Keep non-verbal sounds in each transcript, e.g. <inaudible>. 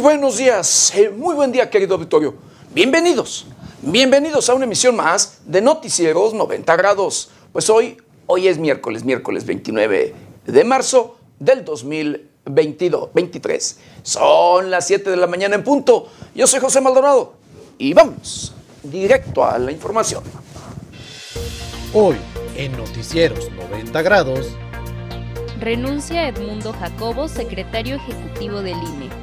Muy buenos días, eh, muy buen día querido auditorio. Bienvenidos, bienvenidos a una emisión más de Noticieros 90 grados. Pues hoy, hoy es miércoles, miércoles 29 de marzo del 2022, 23. Son las 7 de la mañana en punto. Yo soy José Maldonado y vamos directo a la información. Hoy, en Noticieros 90 grados, Renuncia Edmundo Jacobo, secretario ejecutivo del INE.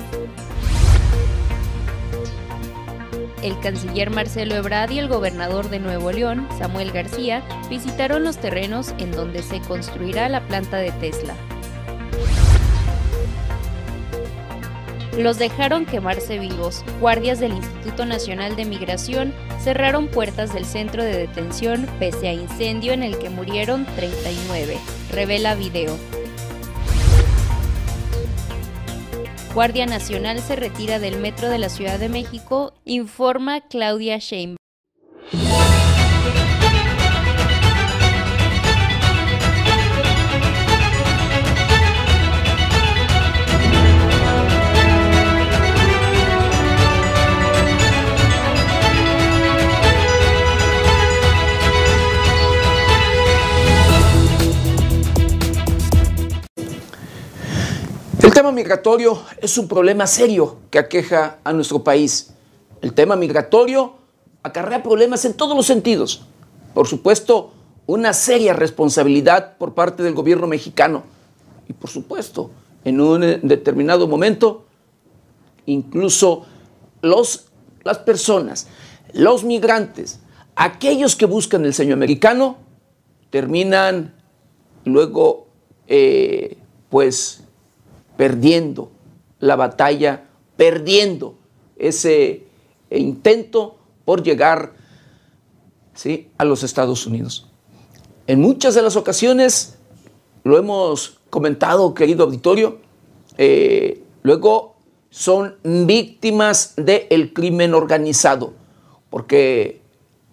El canciller Marcelo Ebrard y el gobernador de Nuevo León, Samuel García, visitaron los terrenos en donde se construirá la planta de Tesla. Los dejaron quemarse vivos. Guardias del Instituto Nacional de Migración cerraron puertas del centro de detención pese a incendio en el que murieron 39. Revela video. Guardia Nacional se retira del metro de la Ciudad de México, informa Claudia Sheinbaum. El tema migratorio es un problema serio que aqueja a nuestro país. El tema migratorio acarrea problemas en todos los sentidos. Por supuesto, una seria responsabilidad por parte del gobierno mexicano. Y por supuesto, en un determinado momento, incluso los, las personas, los migrantes, aquellos que buscan el sueño americano, terminan luego, eh, pues, perdiendo la batalla, perdiendo ese intento por llegar ¿sí? a los Estados Unidos. En muchas de las ocasiones, lo hemos comentado, querido auditorio, eh, luego son víctimas del crimen organizado, porque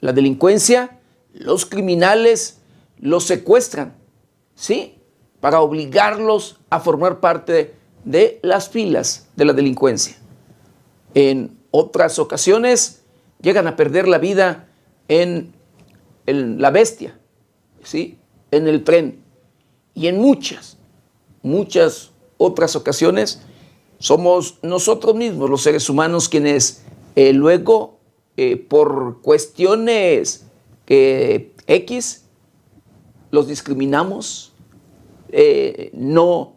la delincuencia, los criminales los secuestran, ¿sí? para obligarlos a formar parte de las filas de la delincuencia. En otras ocasiones llegan a perder la vida en, la bestia, ¿sí? en el tren. Y en muchas, muchas otras ocasiones somos nosotros mismos, los seres humanos, quienes eh, luego, eh, por cuestiones X, los discriminamos, eh, no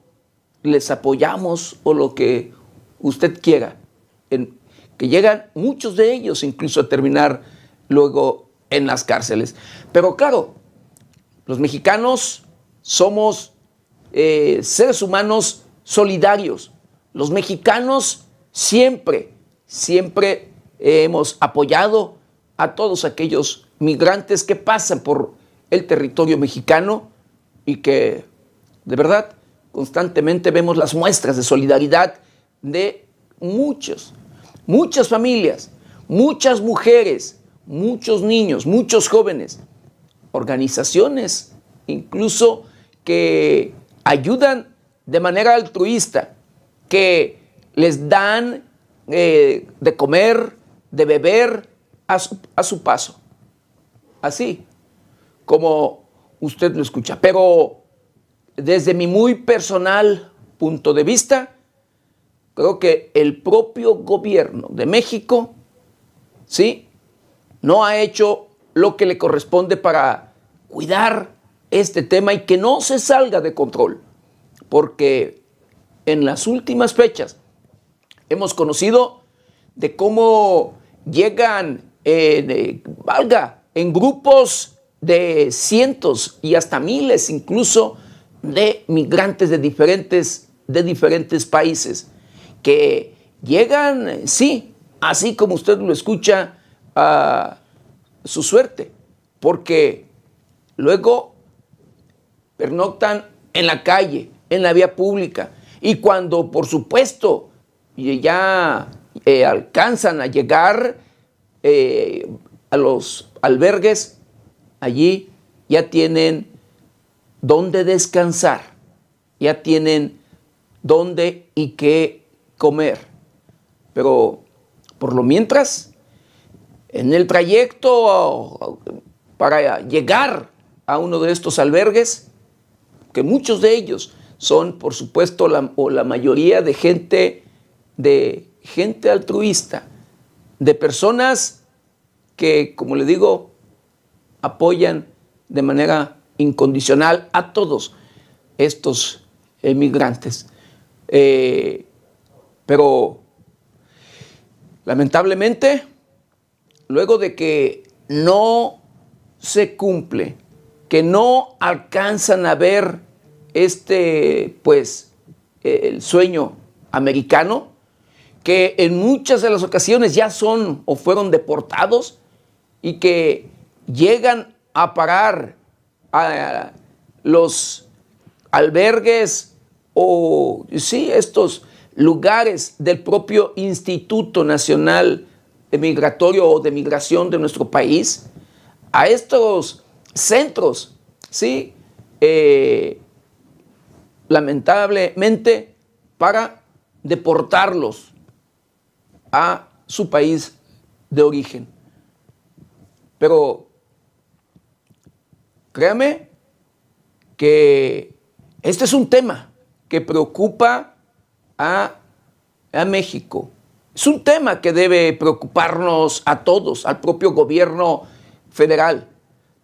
les apoyamos o lo que usted quiera. Que llegan muchos de ellos incluso a terminar luego en las cárceles. Pero claro, los mexicanos somos eh, seres humanos solidarios. Los mexicanos siempre, siempre hemos apoyado a todos aquellos migrantes que pasan por el territorio mexicano y que de verdad, constantemente vemos las muestras de solidaridad de muchos, muchas familias, muchas mujeres, muchos niños, muchos jóvenes, organizaciones incluso que ayudan de manera altruista, que les dan eh, de comer, de beber a su, a su paso. Así como usted lo escucha. Pero desde mi muy personal punto de vista, creo que el propio gobierno de México, ¿sí? No ha hecho lo que le corresponde para cuidar este tema y que no se salga de control. Porque en las últimas fechas hemos conocido de cómo llegan, eh, valga, en grupos de cientos y hasta miles incluso de migrantes de diferentes, de diferentes países que llegan, sí, así como usted lo escucha, a su suerte, porque luego pernoctan en la calle, en la vía pública, y cuando, por supuesto, ya eh, alcanzan a llegar eh, a los albergues, allí ya tienen dónde descansar, ya tienen dónde y qué comer. Pero por lo mientras, en el trayecto para llegar a uno de estos albergues, que muchos de ellos son, por supuesto, la, o la mayoría de gente, de gente altruista, de personas que, como le digo, apoyan de manera incondicional a todos estos emigrantes. Eh, pero lamentablemente, luego de que no se cumple, que no alcanzan a ver este, pues, el sueño americano, que en muchas de las ocasiones ya son o fueron deportados y que llegan a parar a los albergues o, sí, estos lugares del propio Instituto Nacional de Migratorio o de Migración de nuestro país, a estos centros, ¿sí? Eh, lamentablemente, para deportarlos a su país de origen. Pero créame que este es un tema que preocupa a, a, México. Es un tema que debe preocuparnos a todos, al propio gobierno federal,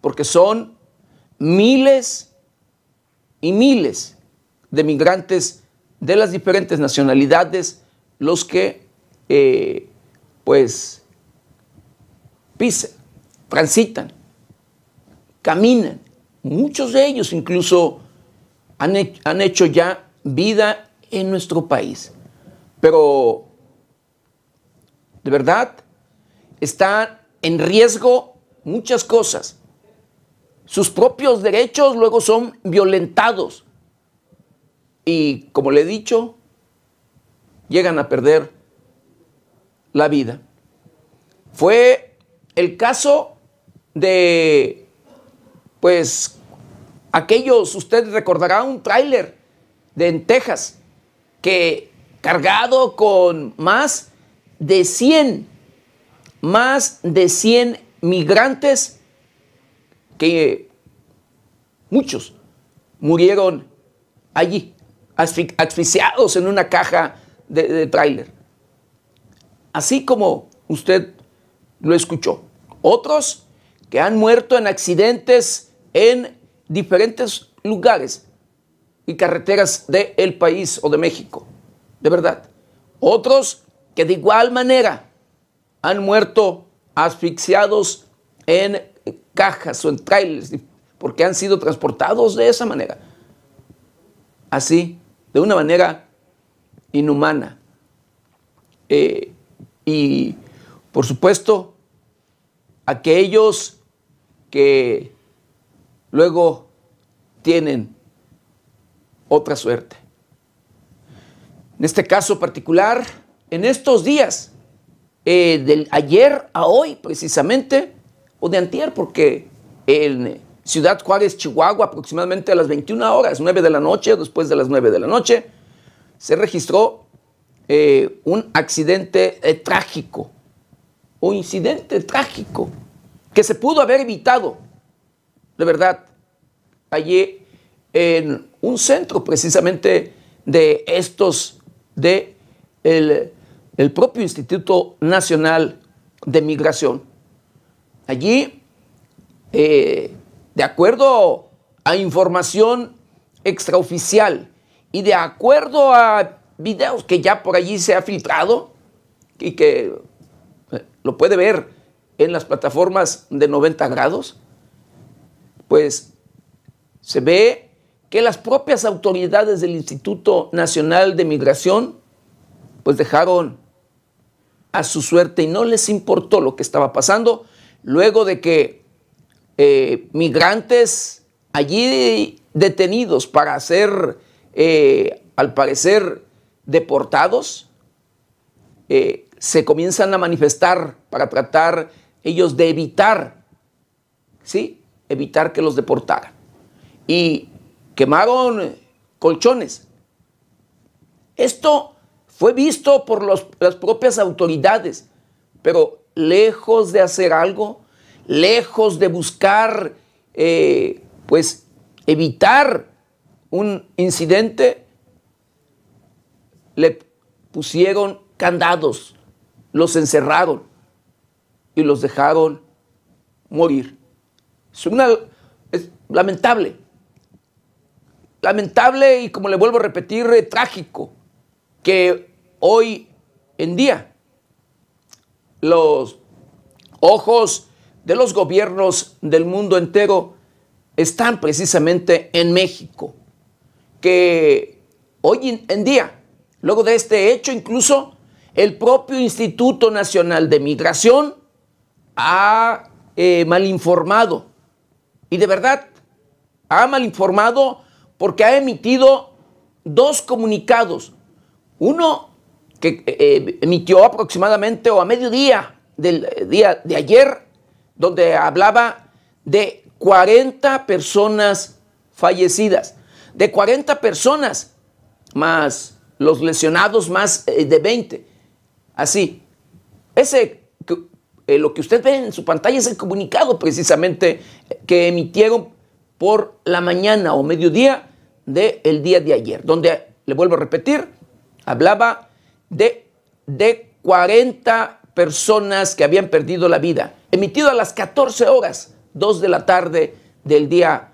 porque son miles y miles de migrantes de las diferentes nacionalidades los que eh, pues pisan, transitan, caminan. Muchos de ellos incluso han, han hecho ya vida en nuestro país. Pero, de verdad, están en riesgo muchas cosas. Sus propios derechos luego son violentados. Y, como le he dicho, llegan a perder la vida. Fue el caso de, pues, aquellos, usted recordará un tráiler de en Texas que cargado con más de 100, más de 100 migrantes que muchos murieron allí, asfixiados en una caja de, de tráiler. Así como usted lo escuchó. Otros que han muerto en accidentes en diferentes lugares y carreteras del país o de México, de verdad. Otros que de igual manera han muerto asfixiados en cajas o en trailers porque han sido transportados de esa manera. Así, de una manera inhumana. Eh, y, por supuesto, aquellos que luego tienen otra suerte. En este caso particular, en estos días, eh, del ayer a hoy precisamente, o de antier, porque en Ciudad Juárez, Chihuahua, aproximadamente a las 21 horas, 9 de la noche, después de las 9 de la noche, se registró eh, un accidente eh, trágico, un incidente trágico, que se pudo haber evitado, de verdad, allí en un centro precisamente de estos, de el, propio Instituto Nacional de Migración. Allí, eh, de acuerdo a información extraoficial y de acuerdo a videos que ya por allí se ha filtrado y que eh, lo puede ver en las plataformas de 90 grados, pues se ve que las propias autoridades del Instituto Nacional de Migración pues dejaron a su suerte y no les importó lo que estaba pasando luego de que eh, migrantes allí detenidos para ser, eh, al parecer, deportados, eh, se comienzan a manifestar para tratar ellos de evitar, ¿sí? Evitar que los deportaran. Y quemaron colchones. Esto fue visto por las propias autoridades, pero lejos de hacer algo, lejos de buscar, eh, pues, evitar un incidente, le pusieron candados, los encerraron y los dejaron morir. Es, una, lamentable. Lamentable y como le vuelvo a repetir, eh, trágico que hoy en día los ojos de los gobiernos del mundo entero están precisamente en México. Que hoy en día, luego de este hecho, incluso el propio Instituto Nacional de Migración ha eh, malinformado. Y de verdad, ha malinformado porque ha emitido dos comunicados. Uno que eh, emitió aproximadamente o a mediodía del día de ayer, donde hablaba de 40 personas fallecidas, de 40 personas más los lesionados más eh, de 20. Así, ese eh, lo que usted ve en su pantalla es el comunicado precisamente que emitieron por la mañana o mediodía del día de ayer, donde, le vuelvo a repetir, hablaba de, de 40 personas que habían perdido la vida, emitido a las 14 horas, 2 de la tarde del día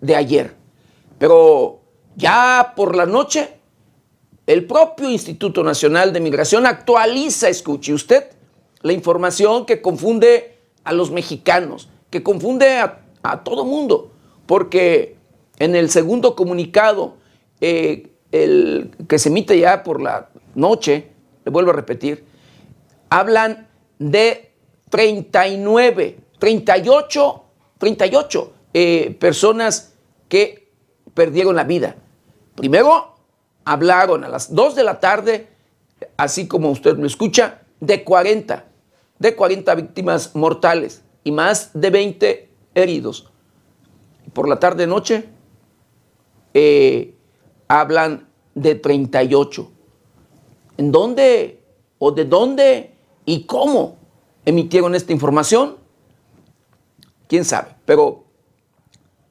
de ayer. Pero ya por la noche, el propio Instituto Nacional de Migración actualiza, escuche usted, la información que confunde a los mexicanos, que confunde a, todo mundo, porque en el segundo comunicado, eh, el que se emite ya por la noche, le vuelvo a repetir, hablan de 39, 38, 38 personas que perdieron la vida. Primero hablaron a las 2 de la tarde, así como usted lo escucha, de 40 de 40 víctimas mortales y más de 20 heridos. Por la tarde-noche eh, hablan de 38. ¿En dónde o de dónde y cómo emitieron esta información? ¿Quién sabe? Pero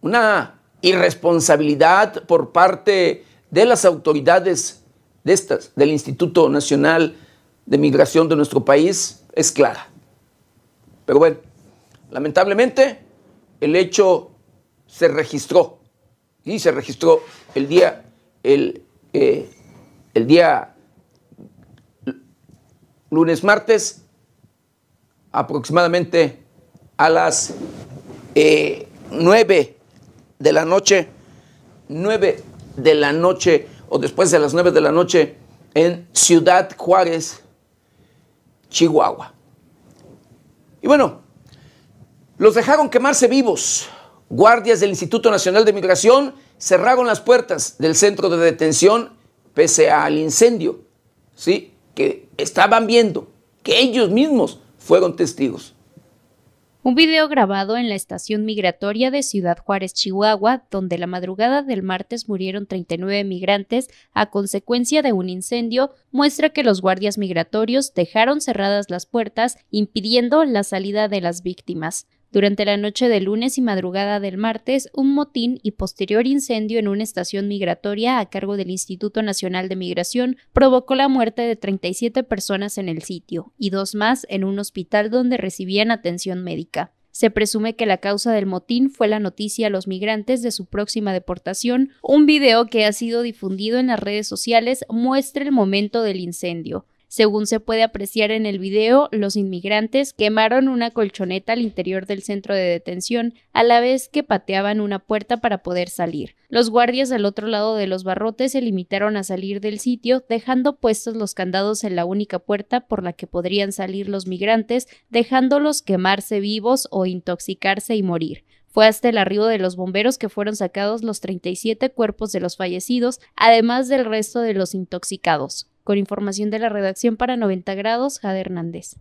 una irresponsabilidad por parte de las autoridades de estas, del Instituto Nacional de Migración de nuestro país, es clara. Pero bueno, lamentablemente el hecho se registró y se registró el día, el, eh, el día lunes, martes, aproximadamente a las eh, nueve de la noche, nueve de la noche o después de las nueve de la noche en Ciudad Juárez, Chihuahua. Y bueno, los dejaron quemarse vivos. Guardias del Instituto Nacional de Migración cerraron las puertas del centro de detención pese al incendio, ¿sí? que estaban viendo, que ellos mismos fueron testigos. Un video grabado en la estación migratoria de Ciudad Juárez, Chihuahua, donde la madrugada del martes murieron 39 migrantes a consecuencia de un incendio, muestra que los guardias migratorios dejaron cerradas las puertas, impidiendo la salida de las víctimas. Durante la noche de lunes y madrugada del martes, un motín y posterior incendio en una estación migratoria a cargo del Instituto Nacional de Migración provocó la muerte de 37 personas en el sitio y dos más en un hospital donde recibían atención médica. Se presume que la causa del motín fue la noticia a los migrantes de su próxima deportación. Un video que ha sido difundido en las redes sociales muestra el momento del incendio. Según se puede apreciar en el video, los inmigrantes quemaron una colchoneta al interior del centro de detención, a la vez que pateaban una puerta para poder salir. Los guardias al otro lado de los barrotes se limitaron a salir del sitio, dejando puestos los candados en la única puerta por la que podrían salir los migrantes, dejándolos quemarse vivos o intoxicarse y morir. Fue hasta el arribo de los bomberos que fueron sacados los 37 cuerpos de los fallecidos, además del resto de los intoxicados con información de la redacción para 90 grados, Jade Hernández.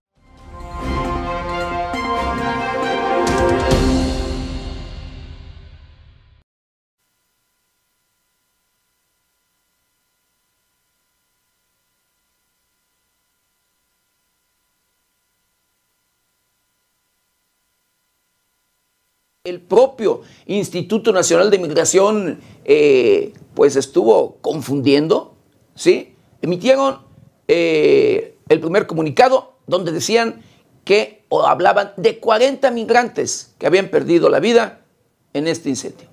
El propio Instituto Nacional de Migración eh, pues estuvo confundiendo, ¿sí? Emitieron eh, el primer comunicado donde decían que o hablaban de 40 migrantes que habían perdido la vida en este incendio.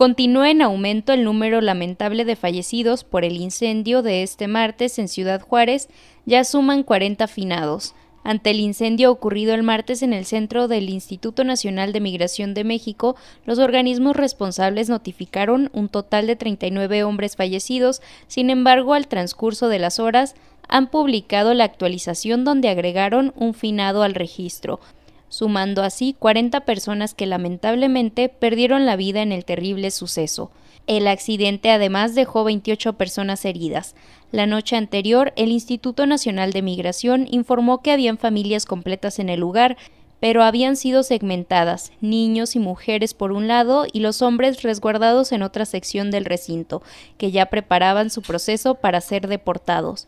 Continúa en aumento el número lamentable de fallecidos por el incendio de este martes en Ciudad Juárez, ya suman 40 finados. Ante el incendio ocurrido el martes en el centro del Instituto Nacional de Migración de México, los organismos responsables notificaron un total de 39 hombres fallecidos, sin embargo, al transcurso de las horas, han publicado la actualización donde agregaron un finado al registro, sumando así 40 personas que lamentablemente perdieron la vida en el terrible suceso. El accidente además dejó 28 personas heridas. La noche anterior, el Instituto Nacional de Migración informó que habían familias completas en el lugar, pero habían sido segmentadas, niños y mujeres por un lado y los hombres resguardados en otra sección del recinto, que ya preparaban su proceso para ser deportados.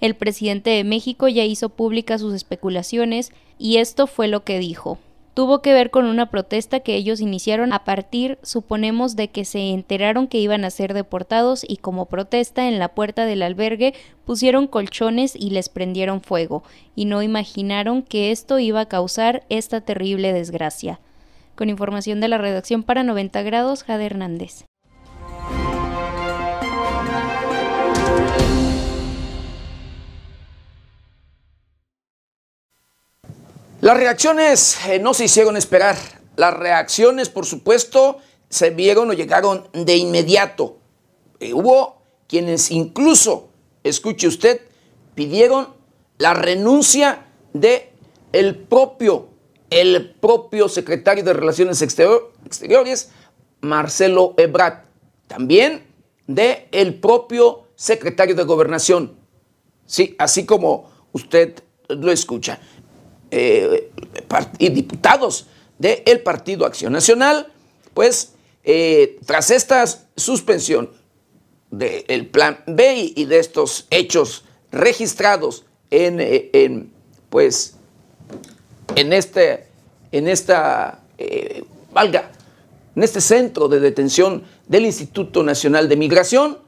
El presidente de México ya hizo públicas sus especulaciones y esto fue lo que dijo tuvo que ver con una protesta que ellos iniciaron a partir, suponemos, de que se enteraron que iban a ser deportados y como protesta en la puerta del albergue pusieron colchones y les prendieron fuego, y no imaginaron que esto iba a causar esta terrible desgracia. Con información de la redacción para 90 grados, Jade Hernández. Las reacciones eh, no se hicieron esperar. Las reacciones, por supuesto, se vieron o llegaron de inmediato. Eh, hubo quienes incluso, escuche usted, pidieron la renuncia de el propio, el propio secretario de Relaciones Exteriores, Marcelo Ebrard. También de el propio secretario de Gobernación. Sí, así como usted lo escucha eh, y diputados del Partido Acción Nacional, pues eh, tras esta suspensión del plan B y de estos hechos registrados en, eh, en pues, en este, en esta, valga, en este centro de detención del Instituto Nacional de Migración,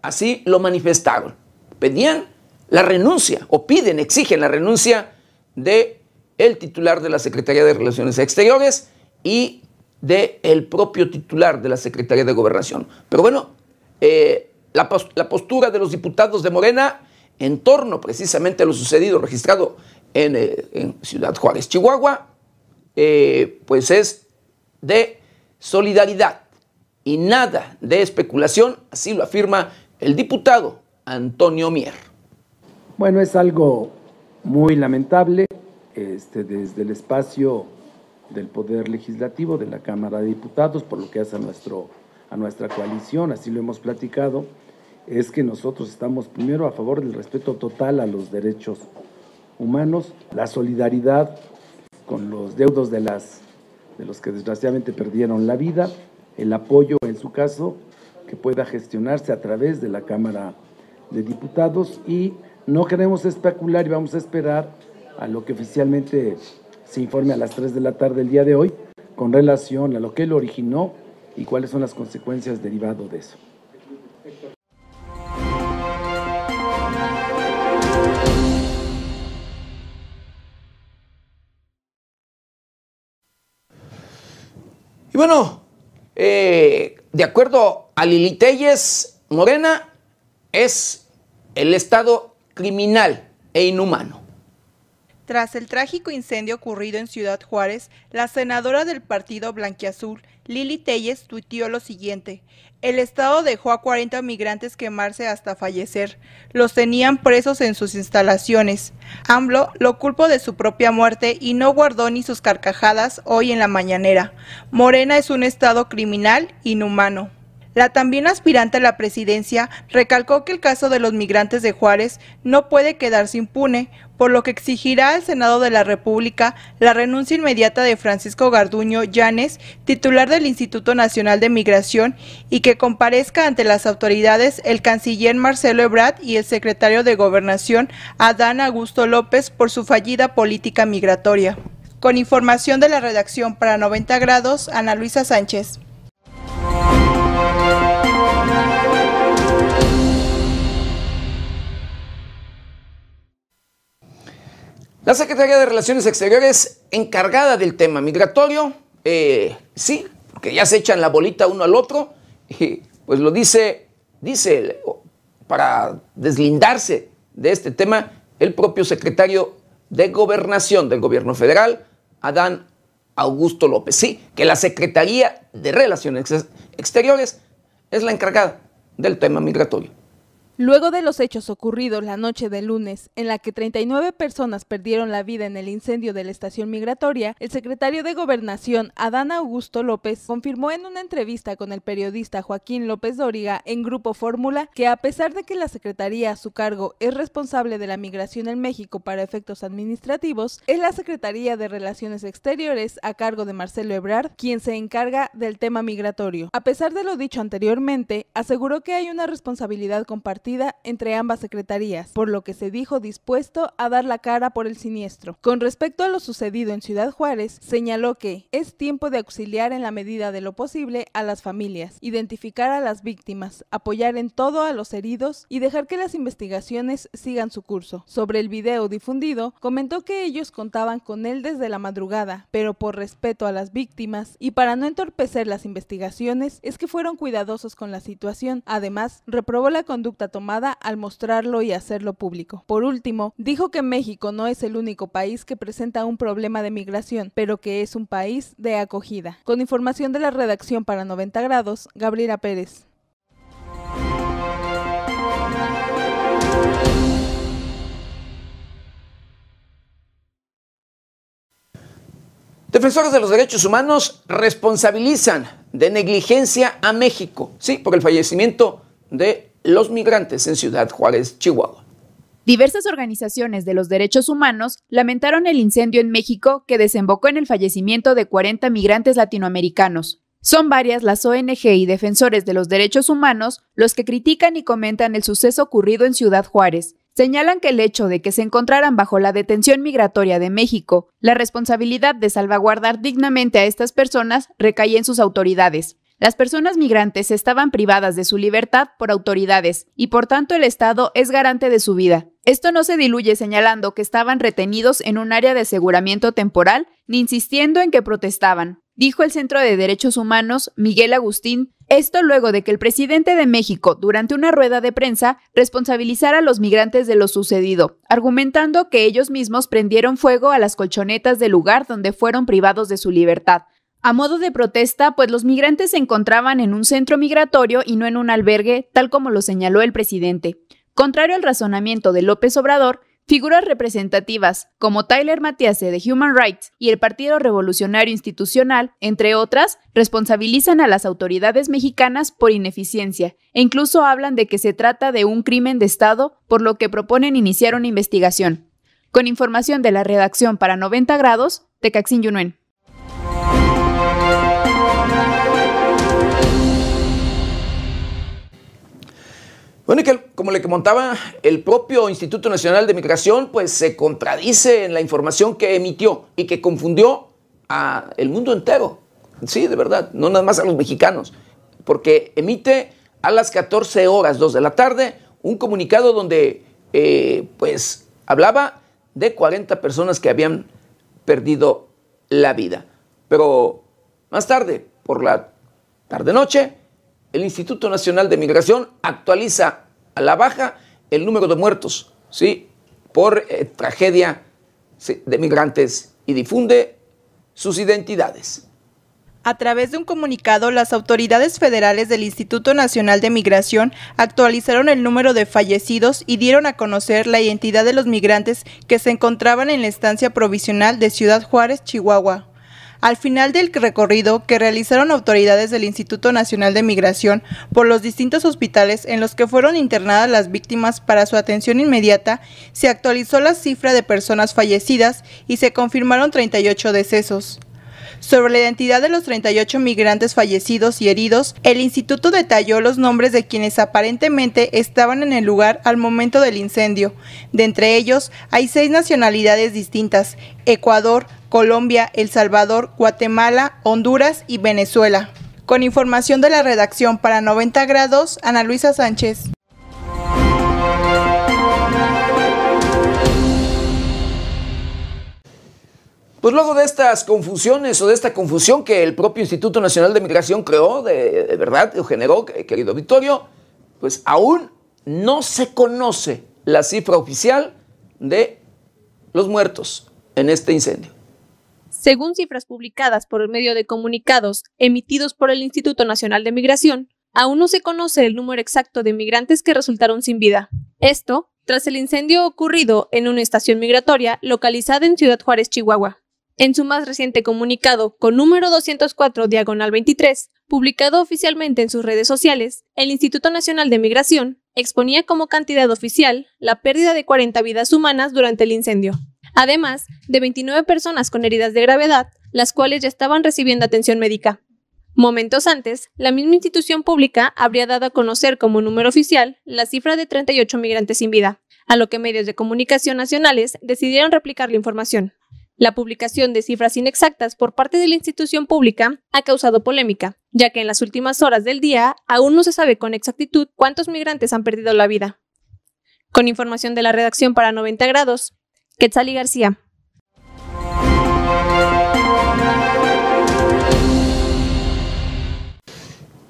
así lo manifestaron. Pedían la renuncia, o piden, exigen la renuncia de el titular de la Secretaría de Relaciones Exteriores y de el propio titular de la Secretaría de Gobernación. Pero bueno, eh, la, postura de los diputados de Morena en torno precisamente a lo sucedido, registrado en, eh, Ciudad Juárez, Chihuahua, eh, pues es de solidaridad y nada de especulación, así lo afirma el diputado Antonio Mier. Bueno, es algo muy lamentable este, desde el espacio del Poder Legislativo de la Cámara de Diputados, por lo que hace a, nuestro, a nuestra coalición, así lo hemos platicado, es que nosotros estamos primero a favor del respeto total a los derechos humanos, la solidaridad con los deudos de, las, de los que desgraciadamente perdieron la vida, el apoyo en su caso que pueda gestionarse a través de la Cámara de Diputados y no queremos especular y vamos a esperar a lo que oficialmente se informe a las 3 de la tarde del día de hoy con relación a lo que lo originó y cuáles son las consecuencias derivadas de eso. Y bueno, eh, de acuerdo a Lili Telles, Morena es el Estado criminal e inhumano. Tras el trágico incendio ocurrido en Ciudad Juárez, la senadora del partido Blanquiazul, Lili Telles, tuiteó lo siguiente. El Estado dejó a 40 migrantes quemarse hasta fallecer. Los tenían presos en sus instalaciones. AMLO lo culpó de su propia muerte y no guardó ni sus carcajadas hoy en la mañanera. Morena es un Estado criminal inhumano. La también aspirante a la presidencia recalcó que el caso de los migrantes de Juárez no puede quedarse impune, por lo que exigirá al Senado de la República la renuncia inmediata de Francisco Garduño Llanes, titular del Instituto Nacional de Migración, y que comparezca ante las autoridades el canciller Marcelo Ebrard y el secretario de Gobernación Adán Augusto López por su fallida política migratoria. Con información de la redacción para 90 grados, Ana Luisa Sánchez. La Secretaría de Relaciones Exteriores encargada del tema migratorio, eh, sí, porque ya se echan la bolita uno al otro, <laughs> y pues lo dice, dice, para deslindarse de este tema, el propio secretario de Gobernación del Gobierno Federal, Adán Augusto López. Sí, que la Secretaría de Relaciones Exteriores es la encargada del tema migratorio. Luego de los hechos ocurridos la noche del lunes, en la que 39 personas perdieron la vida en el incendio de la estación migratoria, el secretario de Gobernación, Adán Augusto López, confirmó en una entrevista con el periodista Joaquín López Dóriga en Grupo Fórmula que a pesar de que la Secretaría a su cargo es responsable de la migración en México para efectos administrativos, es la Secretaría de Relaciones Exteriores a cargo de Marcelo Ebrard quien se encarga del tema migratorio. A pesar de lo dicho anteriormente, aseguró que hay una responsabilidad compartida entre ambas secretarías, por lo que se dijo dispuesto a dar la cara por el siniestro. Con respecto a lo sucedido en Ciudad Juárez, señaló que es tiempo de auxiliar en la medida de lo posible a las familias, identificar a las víctimas, apoyar en todo a los heridos y dejar que las investigaciones sigan su curso. Sobre el video difundido, comentó que ellos contaban con él desde la madrugada, pero por respeto a las víctimas y para no entorpecer las investigaciones, es que fueron cuidadosos con la situación. Además, reprobó la conducta tomada al mostrarlo y hacerlo público. Por último, dijo que México no es el único país que presenta un problema de migración, pero que es un país de acogida. Con información de la redacción para 90 grados, Gabriela Pérez. Defensores de los derechos humanos responsabilizan de negligencia a México, sí, por el fallecimiento de los migrantes en Ciudad Juárez, Chihuahua. Diversas organizaciones de los derechos humanos lamentaron el incendio en México que desembocó en el fallecimiento de 40 migrantes latinoamericanos. Son varias las ONG y defensores de los derechos humanos los que critican y comentan el suceso ocurrido en Ciudad Juárez. Señalan que el hecho de que se encontraran bajo la detención migratoria de México, la responsabilidad de salvaguardar dignamente a estas personas recae en sus autoridades. Las personas migrantes estaban privadas de su libertad por autoridades y por tanto el Estado es garante de su vida. Esto no se diluye señalando que estaban retenidos en un área de aseguramiento temporal ni insistiendo en que protestaban. Dijo el Centro de Derechos Humanos, Miguel Agustín, esto luego de que el presidente de México, durante una rueda de prensa, responsabilizara a los migrantes de lo sucedido, argumentando que ellos mismos prendieron fuego a las colchonetas del lugar donde fueron privados de su libertad, a modo de protesta, pues los migrantes se encontraban en un centro migratorio y no en un albergue, tal como lo señaló el presidente. Contrario al razonamiento de López Obrador, figuras representativas como Tyler Matiase de Human Rights y el Partido Revolucionario Institucional, entre otras, responsabilizan a las autoridades mexicanas por ineficiencia e incluso hablan de que se trata de un crimen de Estado, por lo que proponen iniciar una investigación. Con información de la redacción para 90 grados, Tecaxin Yunuen. Bueno, y que como le comentaba, el propio Instituto Nacional de Migración pues se contradice en la información que emitió y que confundió a el mundo entero. Sí, de verdad, no nada más a los mexicanos, porque emite a las 14 horas, 2 de la tarde, un comunicado donde eh, pues hablaba de 40 personas que habían perdido la vida. Pero más tarde, por la tarde-noche, el Instituto Nacional de Migración actualiza a la baja el número de muertos, ¿sí? Por eh, tragedia de migrantes y difunde sus identidades. A través de un comunicado, las autoridades federales del Instituto Nacional de Migración actualizaron el número de fallecidos y dieron a conocer la identidad de los migrantes que se encontraban en la estancia provisional de Ciudad Juárez, Chihuahua. Al final del recorrido que realizaron autoridades del Instituto Nacional de Migración por los distintos hospitales en los que fueron internadas las víctimas para su atención inmediata, se actualizó la cifra de personas fallecidas y se confirmaron 38 decesos. Sobre la identidad de los 38 migrantes fallecidos y heridos, el instituto detalló los nombres de quienes aparentemente estaban en el lugar al momento del incendio. De entre ellos, hay seis nacionalidades distintas, Ecuador, Colombia, El Salvador, Guatemala, Honduras y Venezuela. Con información de la redacción para 90 grados, Ana Luisa Sánchez. Pues luego de estas confusiones o de esta confusión que el propio Instituto Nacional de Migración creó, de, verdad, lo generó, querido Victorio, pues aún no se conoce la cifra oficial de los muertos en este incendio. Según cifras publicadas por el medio de comunicados emitidos por el Instituto Nacional de Migración, aún no se conoce el número exacto de migrantes que resultaron sin vida. Esto tras el incendio ocurrido en una estación migratoria localizada en Ciudad Juárez, Chihuahua. En su más reciente comunicado, con número 204 diagonal 23, publicado oficialmente en sus redes sociales, el Instituto Nacional de Migración exponía como cantidad oficial la pérdida de 40 vidas humanas durante el incendio, además de 29 personas con heridas de gravedad, las cuales ya estaban recibiendo atención médica. Momentos antes, la misma institución pública habría dado a conocer como número oficial la cifra de 38 migrantes sin vida, a lo que medios de comunicación nacionales decidieron replicar la información. La publicación de cifras inexactas por parte de la institución pública ha causado polémica, ya que en las últimas horas del día aún no se sabe con exactitud cuántos migrantes han perdido la vida. Con información de la redacción para 90 grados, Quetzali García.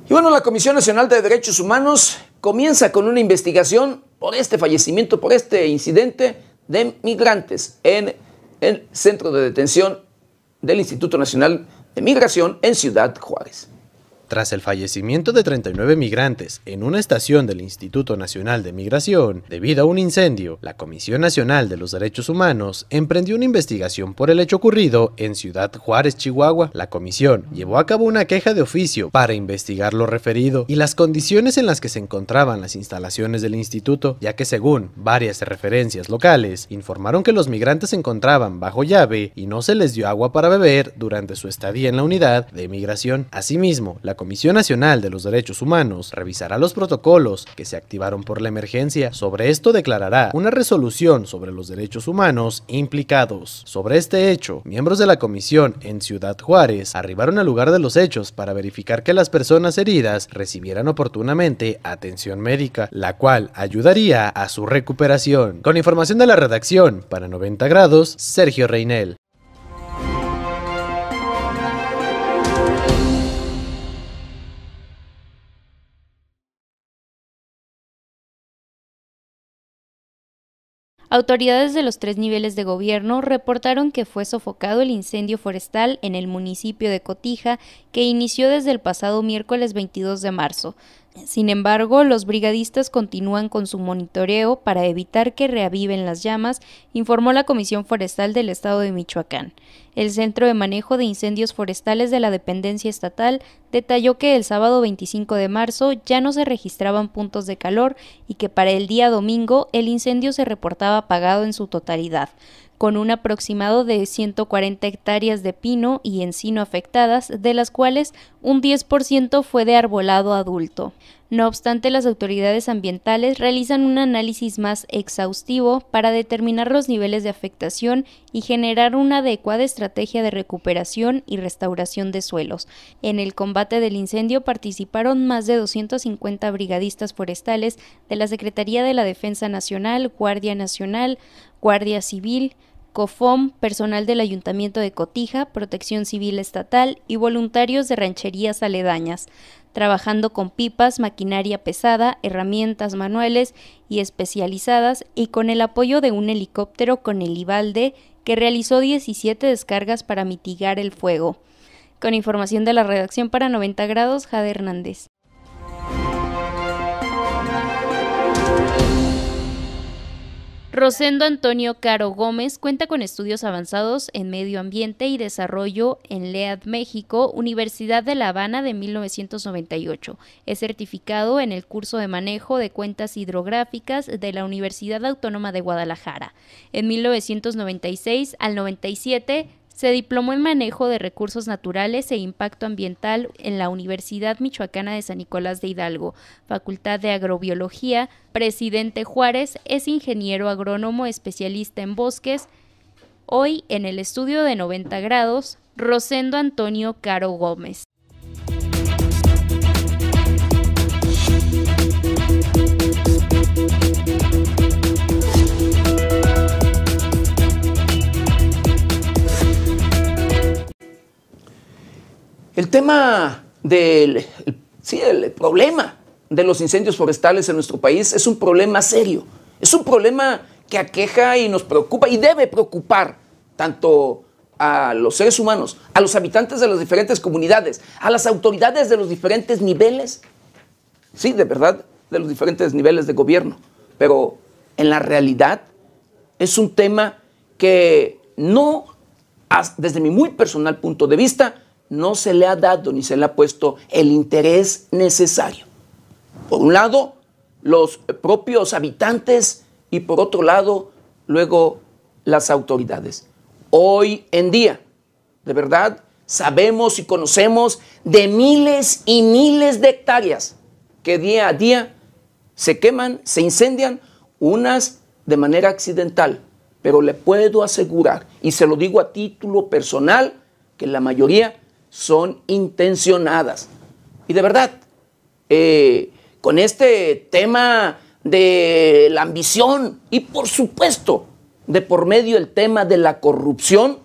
Y bueno, la Comisión Nacional de Derechos Humanos comienza con una investigación por este fallecimiento, por este incidente de migrantes en el centro de detención del Instituto Nacional de Migración en Ciudad Juárez. Tras el fallecimiento de 39 migrantes en una estación del Instituto Nacional de Migración debido a un incendio, la Comisión Nacional de los Derechos Humanos emprendió una investigación por el hecho ocurrido en Ciudad Juárez, Chihuahua. La comisión llevó a cabo una queja de oficio para investigar lo referido y las condiciones en las que se encontraban las instalaciones del instituto, ya que según varias referencias locales, informaron que los migrantes se encontraban bajo llave y no se les dio agua para beber durante su estadía en la unidad de migración. Asimismo, la Comisión Nacional de los Derechos Humanos revisará los protocolos que se activaron por la emergencia. Sobre esto declarará una resolución sobre los derechos humanos implicados. Sobre este hecho, miembros de la comisión en Ciudad Juárez arribaron al lugar de los hechos para verificar que las personas heridas recibieran oportunamente atención médica, la cual ayudaría a su recuperación. Con información de la redacción, para 90 grados, Sergio Reinel. Autoridades de los tres niveles de gobierno reportaron que fue sofocado el incendio forestal en el municipio de Cotija que inició desde el pasado miércoles 22 de marzo. Sin embargo, los brigadistas continúan con su monitoreo para evitar que reaviven las llamas, informó la Comisión Forestal del Estado de Michoacán. El Centro de Manejo de Incendios Forestales de la dependencia estatal detalló que el sábado 25 de marzo ya no se registraban puntos de calor y que para el día domingo el incendio se reportaba apagado en su totalidad con un aproximado de 140 hectáreas de pino y encino afectadas, de las cuales un 10% fue de arbolado adulto. No obstante, las autoridades ambientales realizan un análisis más exhaustivo para determinar los niveles de afectación y generar una adecuada estrategia de recuperación y restauración de suelos. En el combate del incendio participaron más de 250 brigadistas forestales de la Secretaría de la Defensa Nacional, Guardia Nacional, Guardia Civil, COFOM, personal del Ayuntamiento de Cotija, Protección Civil Estatal y voluntarios de rancherías aledañas, trabajando con pipas, maquinaria pesada, herramientas manuales y especializadas y con el apoyo de un helicóptero con el Ibalde que realizó 17 descargas para mitigar el fuego. Con información de la redacción para 90 grados, Jade Hernández. Rosendo Antonio Caro Gómez cuenta con estudios avanzados en Medio Ambiente y Desarrollo en LEAD México, Universidad de La Habana de 1998. Es certificado en el curso de manejo de cuentas hidrográficas de la Universidad Autónoma de Guadalajara. En 1996 al 97 Se diplomó en manejo de recursos naturales e impacto ambiental en la Universidad Michoacana de San Nicolás de Hidalgo, Facultad de Agrobiología. Presidente Juárez es ingeniero agrónomo especialista en bosques. Hoy en el estudio de 90 grados, Rosendo Antonio Caro Gómez. El tema del sí, el problema de los incendios forestales en nuestro país es un problema serio. Es un problema que aqueja y nos preocupa y debe preocupar tanto a los seres humanos, a los habitantes de las diferentes comunidades, a las autoridades de los diferentes niveles, sí, de verdad, de los diferentes niveles de gobierno. Pero en la realidad es un tema que no, desde mi muy personal punto de vista, no se le ha dado ni se le ha puesto el interés necesario. Por un lado, los propios habitantes y por otro lado, luego las autoridades. Hoy en día, de verdad, sabemos y conocemos de miles y miles de hectáreas que día a día se queman, se incendian, unas de manera accidental, pero le puedo asegurar, y se lo digo a título personal, que la mayoría son intencionadas. Y de verdad, eh, con este tema de la ambición y por supuesto de por medio el tema de la corrupción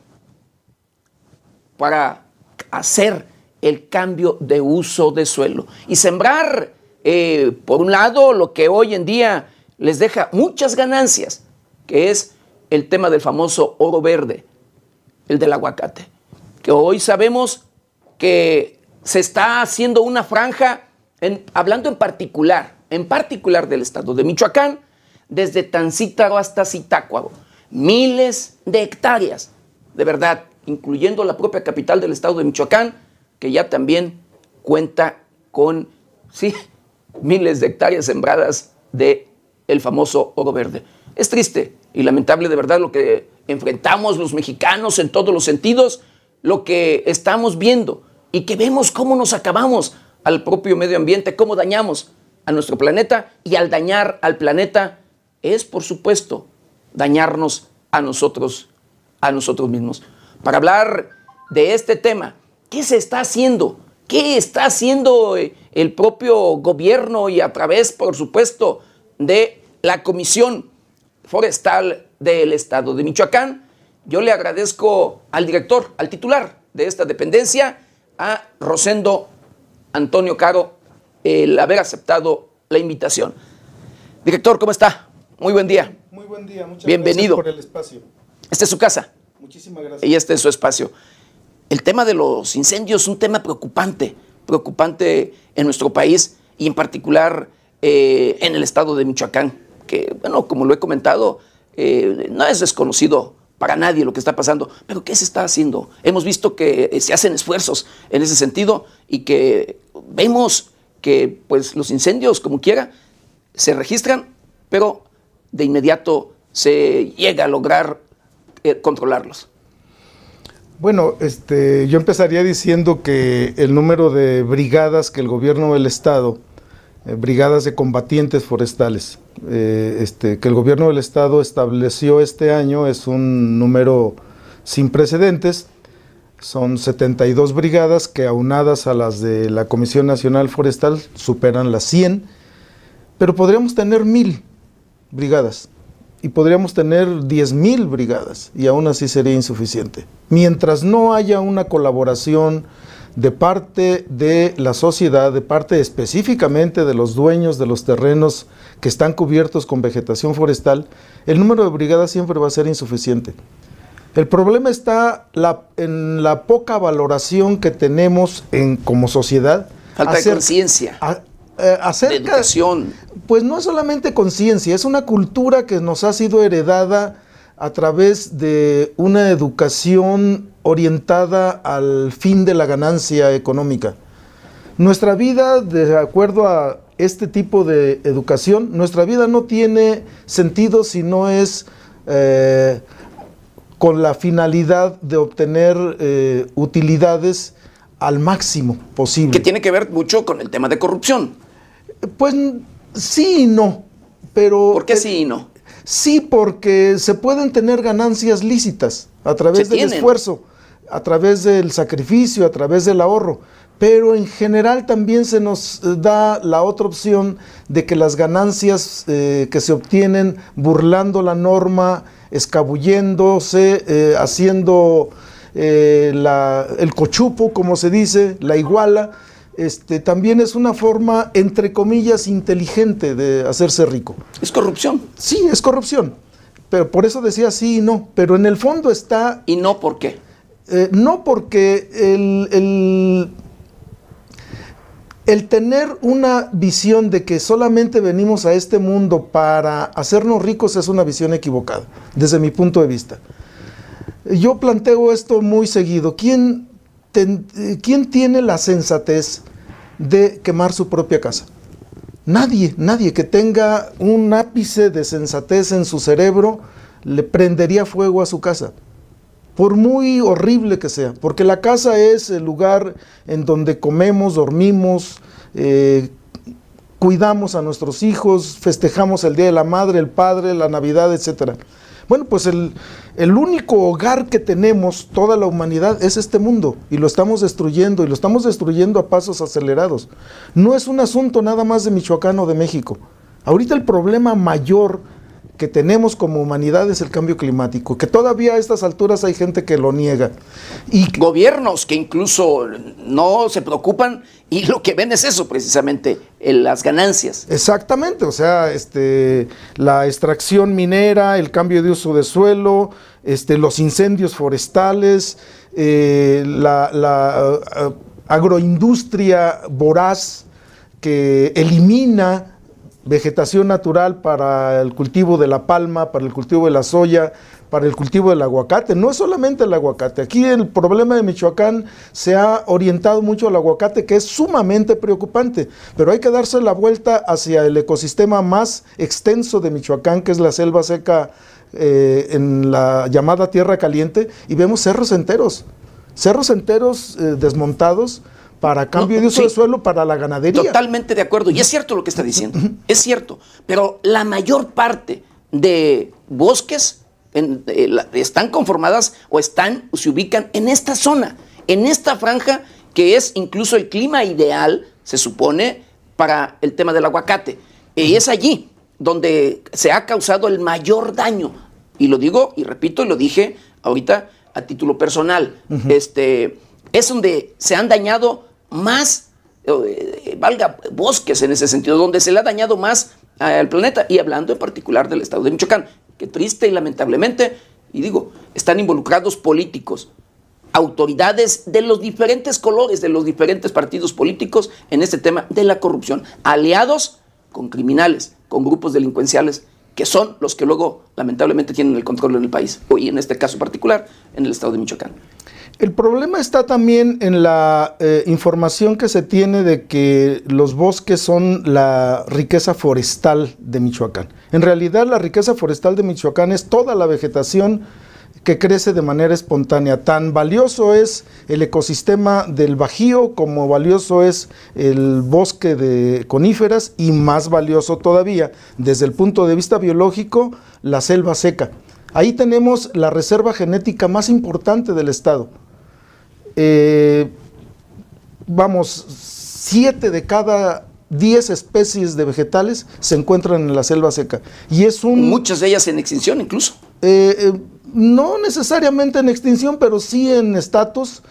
para hacer el cambio de uso de suelo y sembrar, eh, por un lado, lo que hoy en día les deja muchas ganancias, que es el tema del famoso oro verde, el del aguacate, que hoy sabemos que se está haciendo una franja, hablando en particular, en particular del estado de Michoacán, desde Tancítaro hasta Zitácuaro, miles de hectáreas, de verdad, incluyendo la propia capital del estado de Michoacán, que ya también cuenta con, sí, miles de hectáreas sembradas de el famoso oro verde. Es triste y lamentable de verdad lo que enfrentamos los mexicanos en todos los sentidos, lo que estamos viendo y que vemos cómo nos acabamos al propio medio ambiente, cómo dañamos a nuestro planeta y al dañar al planeta es, por supuesto, dañarnos a nosotros, a nosotros mismos. Para hablar de este tema, ¿qué se está haciendo? ¿Qué está haciendo eh, el propio gobierno y a través, por supuesto, de la Comisión Forestal del Estado de Michoacán? Yo le agradezco al director, al titular de esta dependencia, a Rosendo Antonio Caro el haber aceptado la invitación. Director, ¿cómo está? Muy buen día. Muy buen día, muchas Bienvenido. gracias por el espacio. Esta es su casa. Muchísimas gracias. Y este es su espacio. El tema de los incendios es un tema preocupante, preocupante en nuestro país y en particular eh, en el estado de Michoacán, que, bueno, como lo he comentado, eh, no es desconocido para nadie lo que está pasando. Pero ¿qué se está haciendo? Hemos visto que eh, se hacen esfuerzos en ese sentido y que vemos que pues, los incendios, como quiera, se registran, pero de inmediato se llega a lograr eh, controlarlos. Bueno, este, yo empezaría diciendo que el número de brigadas que el gobierno del Estado brigadas de combatientes forestales, eh, este, que el gobierno del estado estableció este año, es un número sin precedentes. Son 72 brigadas que aunadas a las de la Comisión Nacional Forestal superan las 100, pero podríamos tener mil brigadas y podríamos tener 10.000 brigadas y aún así sería insuficiente. Mientras no haya una colaboración de parte de la sociedad, de parte específicamente de los dueños de los terrenos que están cubiertos con vegetación forestal, el número de brigadas siempre va a ser insuficiente. El problema está en la poca valoración que tenemos en, como sociedad. Falta de conciencia. Eh, de educación. Pues no es solamente conciencia, es una cultura que nos ha sido heredada a través de una educación orientada al fin de la ganancia económica. Nuestra vida, de acuerdo a este tipo de educación, nuestra vida no tiene sentido si no es eh, con la finalidad de obtener eh, utilidades al máximo posible. Que tiene que ver mucho con el tema de corrupción. Pues sí y no, pero... ¿Por qué sí y no? Sí, porque se pueden tener ganancias lícitas a través del esfuerzo, a través del sacrificio, a través del ahorro. Pero en general también se nos eh, da la otra opción de que las ganancias eh, que se obtienen burlando la norma, escabulléndose, eh, haciendo el cochupo, como se dice, la iguala, este, también es una forma, entre comillas, inteligente de hacerse rico. ¿Es corrupción? Sí, es corrupción. Pero por eso decía sí y no. Pero en el fondo está... ¿Y no por qué? Eh, no porque el, el tener una visión de que solamente venimos a este mundo para hacernos ricos es una visión equivocada, desde mi punto de vista. Yo planteo esto muy seguido. ¿Quién ¿quién tiene la sensatez de quemar su propia casa? Nadie, nadie que tenga un ápice de sensatez en su cerebro le prendería fuego a su casa, por muy horrible que sea, porque la casa es el lugar en donde comemos, dormimos, eh, cuidamos a nuestros hijos, festejamos el Día de la Madre, el Padre, la Navidad, etcétera. Bueno, pues el, único hogar que tenemos, toda la humanidad, es este mundo y lo estamos destruyendo y lo estamos destruyendo a pasos acelerados. No es un asunto nada más de Michoacán o de México. Ahorita el problema mayor que tenemos como humanidad es el cambio climático, que todavía a estas alturas hay gente que lo niega. Y gobiernos que incluso no se preocupan y lo que ven es eso precisamente, las ganancias. Exactamente, o sea, este, la extracción minera, el cambio de uso de suelo, este, los incendios forestales, eh, la, la eh, agroindustria voraz que elimina vegetación natural para el cultivo de la palma, para el cultivo de la soya, para el cultivo del aguacate. No es solamente el aguacate. Aquí el problema de Michoacán se ha orientado mucho al aguacate, que es sumamente preocupante, pero hay que darse la vuelta hacia el ecosistema más extenso de Michoacán, que es la selva seca eh, en la llamada tierra caliente, y vemos cerros enteros, cerros enteros eh, desmontados para cambio de uso de suelo para la ganadería. Totalmente de acuerdo. Y es cierto lo que está diciendo. Es cierto. Pero la mayor parte de bosques eh, están conformadas o están, se ubican en esta zona, en esta franja que es incluso el clima ideal, se supone, para el tema del aguacate. Y es allí donde se ha causado el mayor daño. Y lo digo y repito, y lo dije ahorita a título personal. este, es donde se han dañado más, eh, valga, bosques en ese sentido, donde se le ha dañado más al planeta, y hablando en particular del estado de Michoacán, que triste y lamentablemente, y digo, están involucrados políticos, autoridades de los diferentes colores, de los diferentes partidos políticos en este tema de la corrupción, aliados con criminales, con grupos delincuenciales, que son los que luego lamentablemente tienen el control en el país, y en este caso particular, en el estado de Michoacán. El problema está también en la eh, información que se tiene de que los bosques son la riqueza forestal de Michoacán. En realidad la riqueza forestal de Michoacán es toda la vegetación que crece de manera espontánea. Tan valioso es el ecosistema del Bajío como valioso es el bosque de coníferas y más valioso todavía desde el punto de vista biológico la selva seca. Ahí tenemos la reserva genética más importante del estado. Eh, vamos, siete de cada diez especies de vegetales se encuentran en la selva seca. Y es un... Muchas de ellas en extinción incluso. Eh, eh, no necesariamente en extinción, pero sí en estatus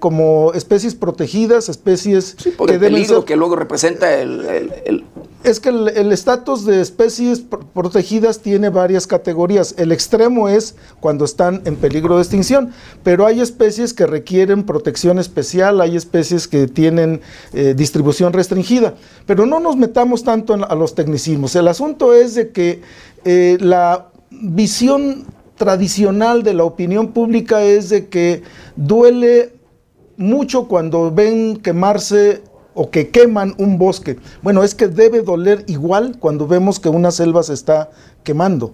como especies protegidas, especies que el peligro que luego representa el, es que el estatus de especies protegidas tiene varias categorías. El extremo es cuando están en peligro de extinción, pero hay especies que requieren protección especial, hay especies que tienen eh, distribución restringida. Pero no nos metamos tanto a los tecnicismos. El asunto es de que eh, la visión tradicional de la opinión pública es de que duele mucho cuando ven quemarse o que queman un bosque. Bueno, es que debe doler igual cuando vemos que una selva se está quemando.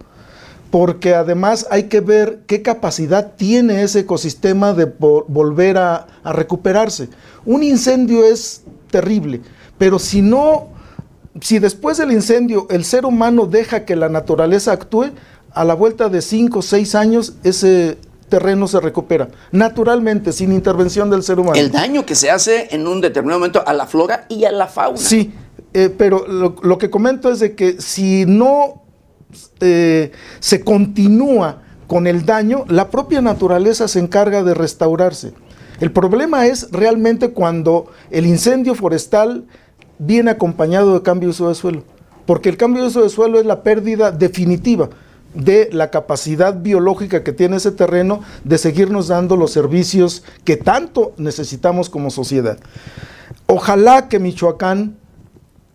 porque además hay que ver qué capacidad tiene ese ecosistema de volver a, recuperarse. Un incendio es terrible, pero si no, si después del incendio el ser humano deja que la naturaleza actúe, a la vuelta de 5 o 6 años ese terreno se recupera naturalmente, sin intervención del ser humano. El daño que se hace en un determinado momento a la flora y a la fauna. Sí, eh, pero lo, que comento es de que si no eh, se continúa con el daño, la propia naturaleza se encarga de restaurarse. El problema es realmente cuando el incendio forestal viene acompañado de cambio de uso de suelo, porque el cambio de uso de suelo es la pérdida definitiva de la capacidad biológica que tiene ese terreno de seguirnos dando los servicios que tanto necesitamos como sociedad. Ojalá que Michoacán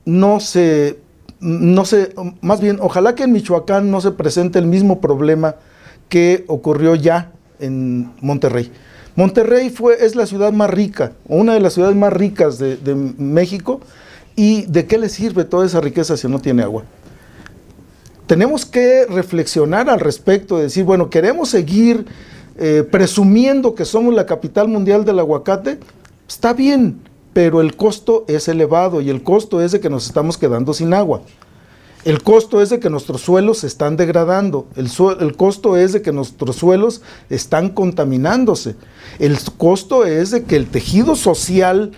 no se no sé, más bien, ojalá que en Michoacán no se presente el mismo problema que ocurrió ya en Monterrey. Monterrey fue, es la ciudad más rica, una de las ciudades más ricas de, México, y ¿de qué le sirve toda esa riqueza si no tiene agua? Tenemos que reflexionar al respecto, de decir, bueno, queremos seguir eh, presumiendo que somos la capital mundial del aguacate, está bien, pero el costo es elevado y el costo es de que nos estamos quedando sin agua. El costo es de que nuestros suelos se están degradando, el, el, costo es de que nuestros suelos están contaminándose, el costo es de que el tejido social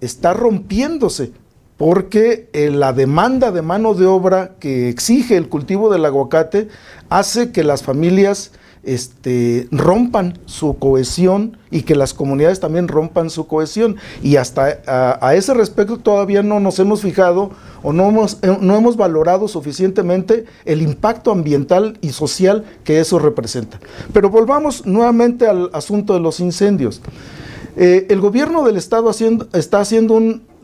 está rompiéndose, porque eh, la demanda de mano de obra que exige el cultivo del aguacate hace que las familias este, rompan su cohesión y que las comunidades también rompan su cohesión. Y hasta a, ese respecto todavía no nos hemos fijado o no hemos, eh, no hemos valorado suficientemente el impacto ambiental y social que eso representa. Pero volvamos nuevamente al asunto de los incendios. Eh, el gobierno del Estado está haciendo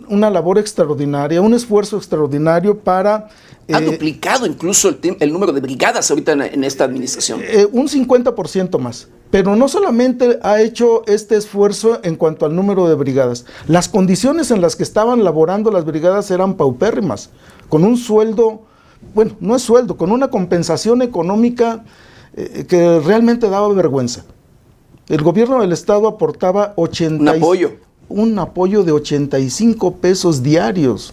una labor extraordinaria, un esfuerzo extraordinario para ha eh, duplicado incluso el, número de brigadas ahorita en, esta administración. Eh, un 50% más. Pero no solamente ha hecho este esfuerzo en cuanto al número de brigadas, las condiciones en las que estaban laborando las brigadas eran paupérrimas, con un sueldo, bueno, no es sueldo, con una compensación económica eh, que realmente daba vergüenza. El gobierno del estado aportaba 80 un apoyo. Un apoyo de 85 pesos diarios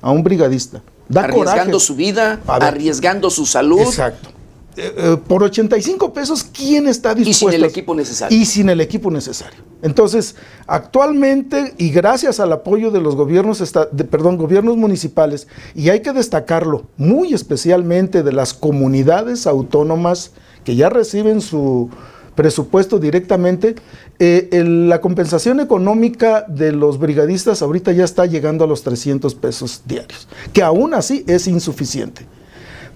a un brigadista arriesgando su vida, arriesgando su salud. Exacto. Eh, eh, por 85 pesos, ¿quién está dispuesto? Y sin el equipo necesario. Y sin el equipo necesario. Entonces, actualmente, y gracias al apoyo de los gobiernos, de, perdón, gobiernos municipales, y hay que destacarlo muy especialmente de las comunidades autónomas que ya reciben su, presupuesto directamente, eh, la compensación económica de los brigadistas ahorita ya está llegando a los 300 pesos diarios, que aún así es insuficiente.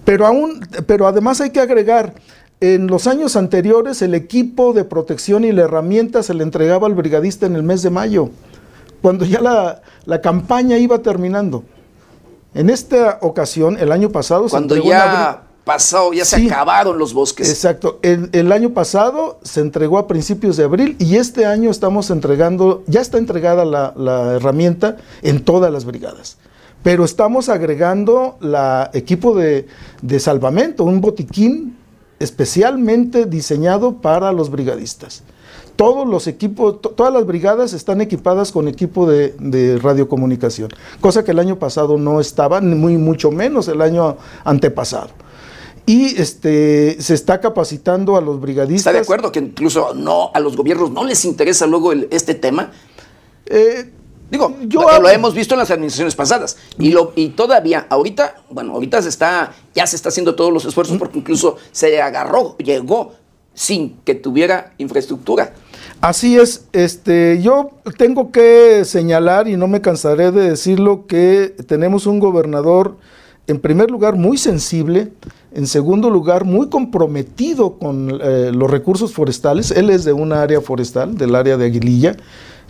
Pero, aún, pero además hay que agregar, en los años anteriores el equipo de protección y la herramienta se le entregaba al brigadista en el mes de mayo, cuando ya la, campaña iba terminando. En esta ocasión, el año pasado... Cuando ya pasado, ya se acabaron los bosques. Exacto. El, año pasado se entregó a principios de abril y este año estamos entregando, ya está entregada la, herramienta en todas las brigadas. Pero estamos agregando la equipo de, salvamento, un botiquín especialmente diseñado para los brigadistas. Todos los equipos, todas las brigadas están equipadas con equipo de, de, radiocomunicación, cosa que el año pasado no estaba, ni muy mucho menos el año antepasado y este, se está capacitando a los brigadistas. ¿Está de acuerdo que incluso no a los gobiernos no les interesa luego este tema? Eh, Digo, yo lo, hemos visto en las administraciones pasadas y, lo, y todavía, ahorita, bueno, ahorita se está, ya se está haciendo todos los esfuerzos porque incluso se agarró, llegó sin que tuviera infraestructura. Así es, este, yo tengo que señalar y no me cansaré de decirlo que tenemos un gobernador, en primer lugar, muy sensible, en segundo lugar, muy comprometido con eh, los recursos forestales. Él es de un área forestal, del área de Aguililla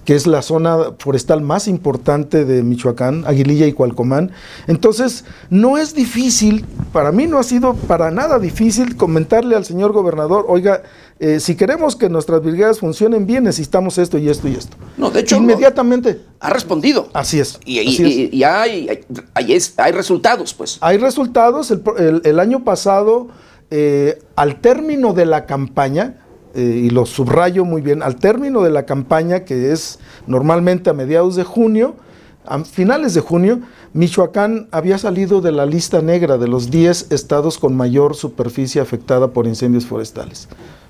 que es la zona forestal más importante de Michoacán, Aguililla y Cualcomán. Entonces, no es difícil, para mí no ha sido para nada difícil comentarle al señor gobernador, oiga, eh, si queremos que nuestras brigadas funcionen bien, necesitamos esto y esto y esto. No, de hecho, inmediatamente. Ha respondido. Así es. Y, hay, hay, resultados, pues. Hay resultados. El, el año pasado eh, al término de la campaña, eh, y lo subrayo muy bien, al término de la campaña, que es normalmente a mediados de junio, a finales de junio, Michoacán había salido de la lista negra de los 10 estados con mayor superficie afectada por incendios forestales.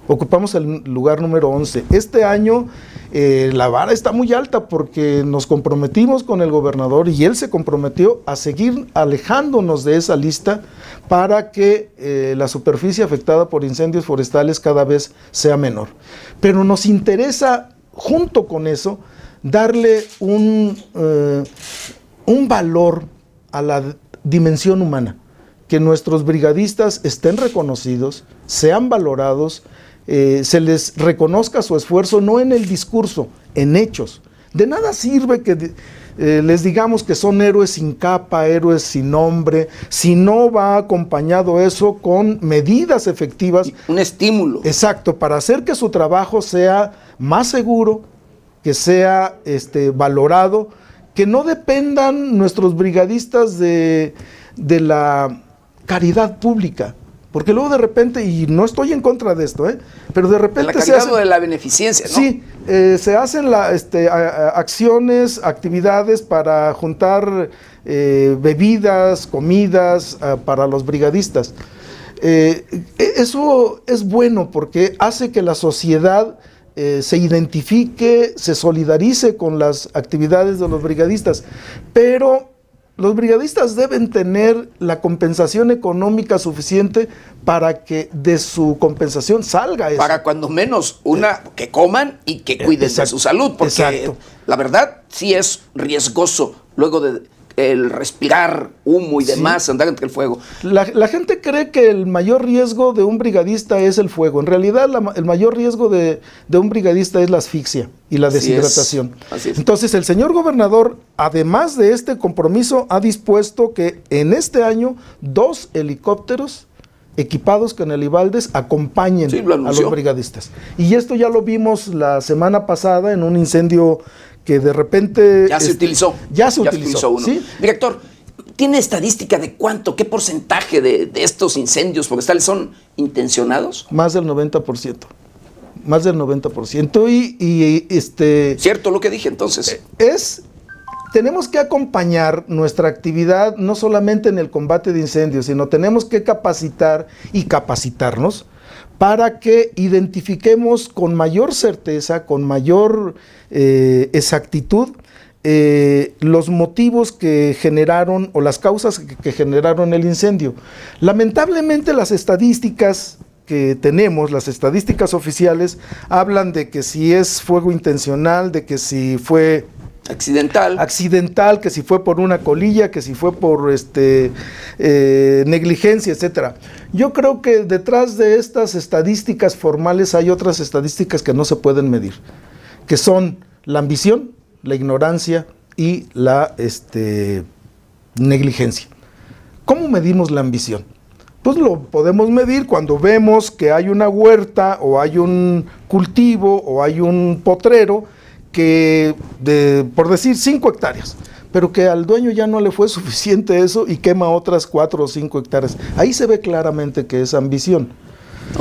Ocupamos el lugar número 11. Este año eh, la vara está muy alta porque nos comprometimos con el gobernador y él se comprometió a seguir alejándonos de esa lista para que eh, la superficie afectada por incendios forestales cada vez sea menor. Pero nos interesa, junto con eso, darle un, eh, un valor a la dimensión humana, que nuestros brigadistas estén reconocidos, sean valorados, eh, se les reconozca su esfuerzo no en el discurso, en hechos. De nada sirve que eh, les digamos que son héroes sin capa, héroes sin nombre, si no va acompañado eso con medidas efectivas. Un estímulo. Exacto, para hacer que su trabajo sea más seguro, que sea este, valorado, que no dependan nuestros brigadistas de, de la caridad pública. Porque luego de repente, y no estoy en contra de esto, ¿eh? pero de repente... La se hace, de la beneficencia, ¿no? Sí, eh, se hacen la, este, acciones, actividades para juntar eh, bebidas, comidas para los brigadistas. Eh, e, eso es bueno porque hace que la sociedad se identifique, se solidarice con las actividades de los brigadistas, pero los brigadistas deben tener la compensación económica suficiente para que de su compensación salga eso. Para cuando menos una que coman y que cuiden de su salud, porque la verdad sí es riesgoso luego de el respirar humo y demás, andar entre el fuego. La, gente cree que el mayor riesgo de un brigadista es el fuego. En realidad, el mayor riesgo de, un brigadista es la asfixia y la deshidratación. Entonces, el señor gobernador, además de este compromiso, ha dispuesto que en este año dos helicópteros equipados con helibaldes acompañen a los brigadistas. Y esto ya lo vimos la semana pasada en un incendio que de repente... Ya se este, utilizó. Ya se utilizó. uno. Director, ¿tiene estadística de cuánto, qué porcentaje de, estos incendios forestales son intencionados? Más del 90%. Más del 90%. Y, y este... Cierto lo que dije entonces. Eh, es tenemos que acompañar nuestra actividad no solamente en el combate de incendios, sino tenemos que capacitar y capacitarnos para que identifiquemos con mayor certeza, con mayor eh, exactitud, eh, los motivos que generaron o las causas que, generaron el incendio. Lamentablemente las estadísticas que tenemos, las estadísticas oficiales, hablan de que si es fuego intencional, de que si fue Accidental. Accidental, que si fue por una colilla, que si fue por este, eh, negligencia, etcétera. Yo creo que detrás de estas estadísticas formales hay otras estadísticas que no se pueden medir, que son la ambición, la ignorancia y la este, negligencia. ¿Cómo medimos la ambición? Pues lo podemos medir cuando vemos que hay una huerta o hay un cultivo o hay un potrero que, por decir, 5 hectáreas, pero que al dueño ya no le fue <laughs> suficiente eso y quema otras 4 o 5 hectáreas. Ahí se ve claramente que es ambición.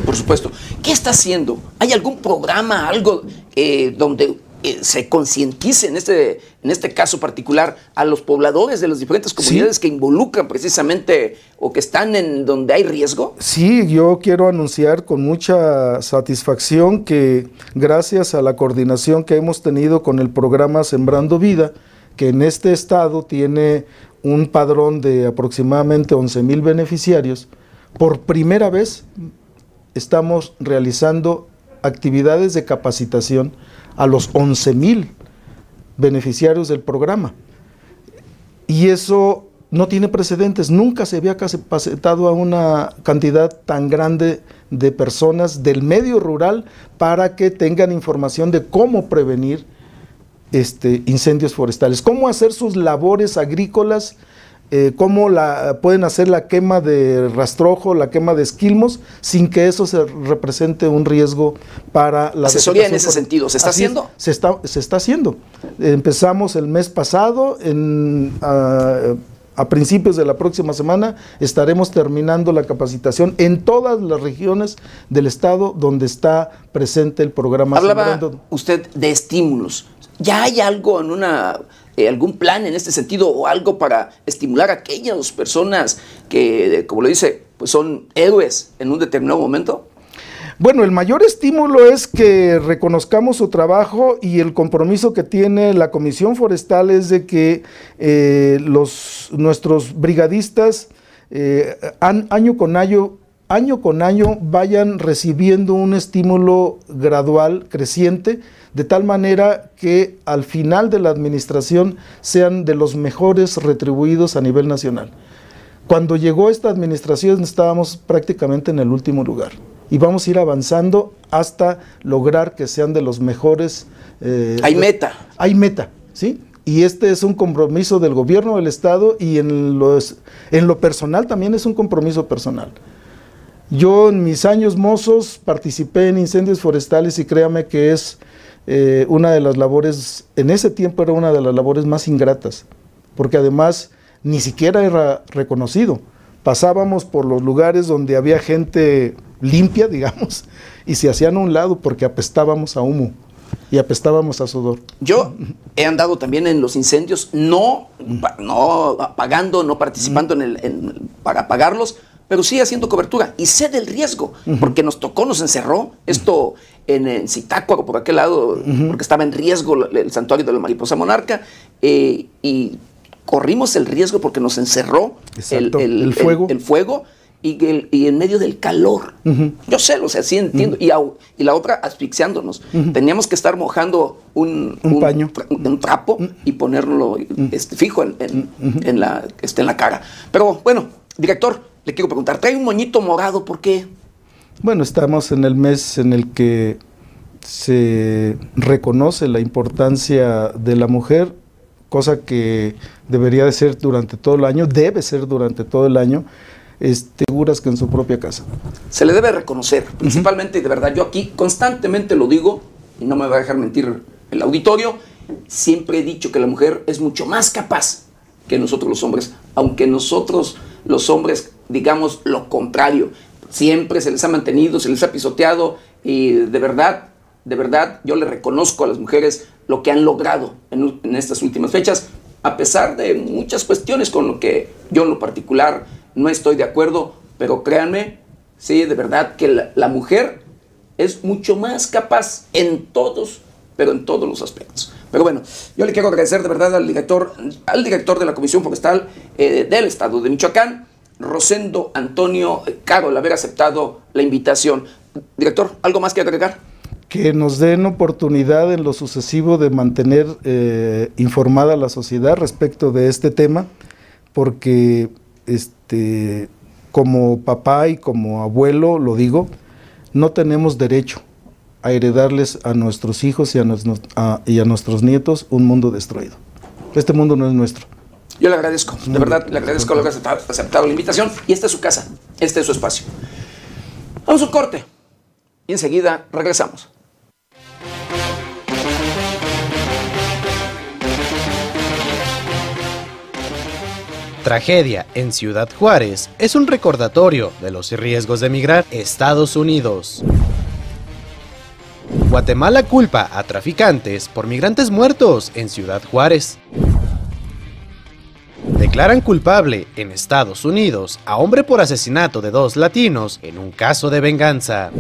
por supuesto. ¿Qué está haciendo? ¿Hay algún programa, algo eh, donde eh, se concientice en este, en este caso particular a los pobladores de las diferentes comunidades que involucran precisamente o que están en donde hay riesgo? Sí, yo quiero anunciar con mucha satisfacción que gracias a la coordinación que hemos tenido con el programa Sembrando Vida, que en este estado tiene un padrón de aproximadamente 11 mil beneficiarios, por primera vez estamos realizando actividades de capacitación a los 11 mil beneficiarios del programa. Y eso no tiene precedentes, nunca se había capacitado a una cantidad tan grande de personas del medio rural para que tengan información de cómo prevenir este, incendios forestales, cómo hacer sus labores agrícolas eh, cómo la, pueden hacer la quema de rastrojo, la quema de esquilmos, sin que eso se represente un riesgo para la asesoría en ese sentido. ¿Se está haciendo? se, está, se está haciendo. Empezamos el mes pasado en... Ah, a principios de la próxima semana estaremos terminando la capacitación en todas las regiones del estado donde está presente el programa. Hablaba usted de estímulos. ¿Ya hay algo en una eh, algún plan en este sentido o algo para estimular a aquellas personas que, como lo dice, pues son héroes en un determinado momento? Bueno, el mayor estímulo es que reconozcamos su trabajo y el compromiso que tiene la Comisión Forestal es de que eh, los, nuestros brigadistas eh, año con año año con año vayan recibiendo un estímulo gradual, creciente, de tal manera que al final de la administración sean de los mejores retribuidos a nivel nacional. Cuando llegó esta administración estábamos prácticamente en el último lugar y vamos a ir avanzando hasta lograr que sean de los mejores. Eh, hay meta. Hay meta, ¿sí? Y este es un compromiso del gobierno del Estado y en, los, en lo personal también es un compromiso personal. Yo en mis años mozos participé en incendios forestales y créame que es eh, una de las labores, en ese tiempo era una de las labores más ingratas, porque además ni siquiera era reconocido. Pasábamos por los lugares donde había gente limpia, <laughs> digamos, y se hacían a un lado porque apestábamos a humo y apestábamos a sudor. Yo he andado también en los incendios, no, no apagando, no participando en el, para apagarlos, pero sí haciendo cobertura y sé del riesgo, porque nos tocó, nos encerró esto en, en Zitácuaro, por aquel lado, porque estaba en riesgo el, santuario de la mariposa monarca, eh, y corrimos el riesgo porque nos encerró el, fuego. el fuego y, en medio del calor. Yo sé, o sea, sí entiendo. y, y, la otra asfixiándonos. Teníamos que estar mojando un, paño, un, trapo y ponerlo este, fijo en, en, la, este, en la cara. Pero bueno, director, le quiero preguntar, ¿trae un moñito morado? ¿Por qué? Bueno, estamos en el mes en el que se reconoce la importancia de la mujer, cosa que debería de ser durante todo el año, debe ser durante todo el año seguras que en su propia casa. Se le debe reconocer, principalmente, de verdad, yo aquí constantemente lo digo, y no me va a dejar mentir el auditorio, siempre he dicho que la mujer es mucho más capaz que nosotros los hombres, aunque nosotros los hombres digamos lo contrario. Siempre se les ha mantenido, se les ha pisoteado y de verdad, de verdad, yo le reconozco a las mujeres lo que han logrado en, estas últimas fechas, a pesar de muchas cuestiones con lo que yo en lo particular no estoy de acuerdo, pero créanme, sí, de verdad que la, mujer es mucho más capaz en todos, pero en todos los aspectos. Pero bueno, yo le quiero agradecer de verdad al director, al director de la Comisión Forestal eh, del Estado de Michoacán, Rosendo Antonio Caro, el haber aceptado la invitación. Director, ¿algo más que agregar? Que nos den oportunidad en lo sucesivo de mantener eh, informada la sociedad respecto de este tema, porque este, como papá y como abuelo, lo digo, no tenemos derecho a heredarles a nuestros hijos y a, y a nuestros nietos un mundo destruido. Este mundo no es nuestro. Yo le agradezco, de verdad, le agradezco haber aceptado la invitación y esta es su casa, este es su espacio. Vamos a un corte y enseguida regresamos. Tragedia en Ciudad Juárez es un recordatorio de los riesgos de emigrar a Estados Unidos. Guatemala culpa a traficantes por migrantes muertos en Ciudad Juárez. Declaran culpable en Estados Unidos a hombre por asesinato de dos latinos en un caso de venganza.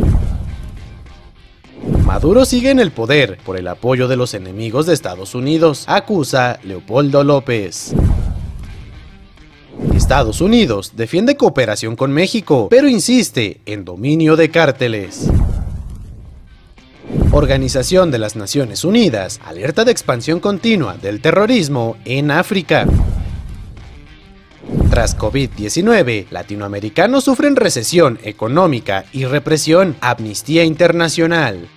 Maduro sigue en el poder por el apoyo de los enemigos de Estados Unidos, acusa Leopoldo López. Estados Unidos defiende cooperación con México, pero insiste en dominio de cárteles. Organización de las Naciones Unidas alerta de expansión continua del terrorismo en África. Tras COVID-19, latinoamericanos sufren recesión económica y represión. Amnistía Internacional.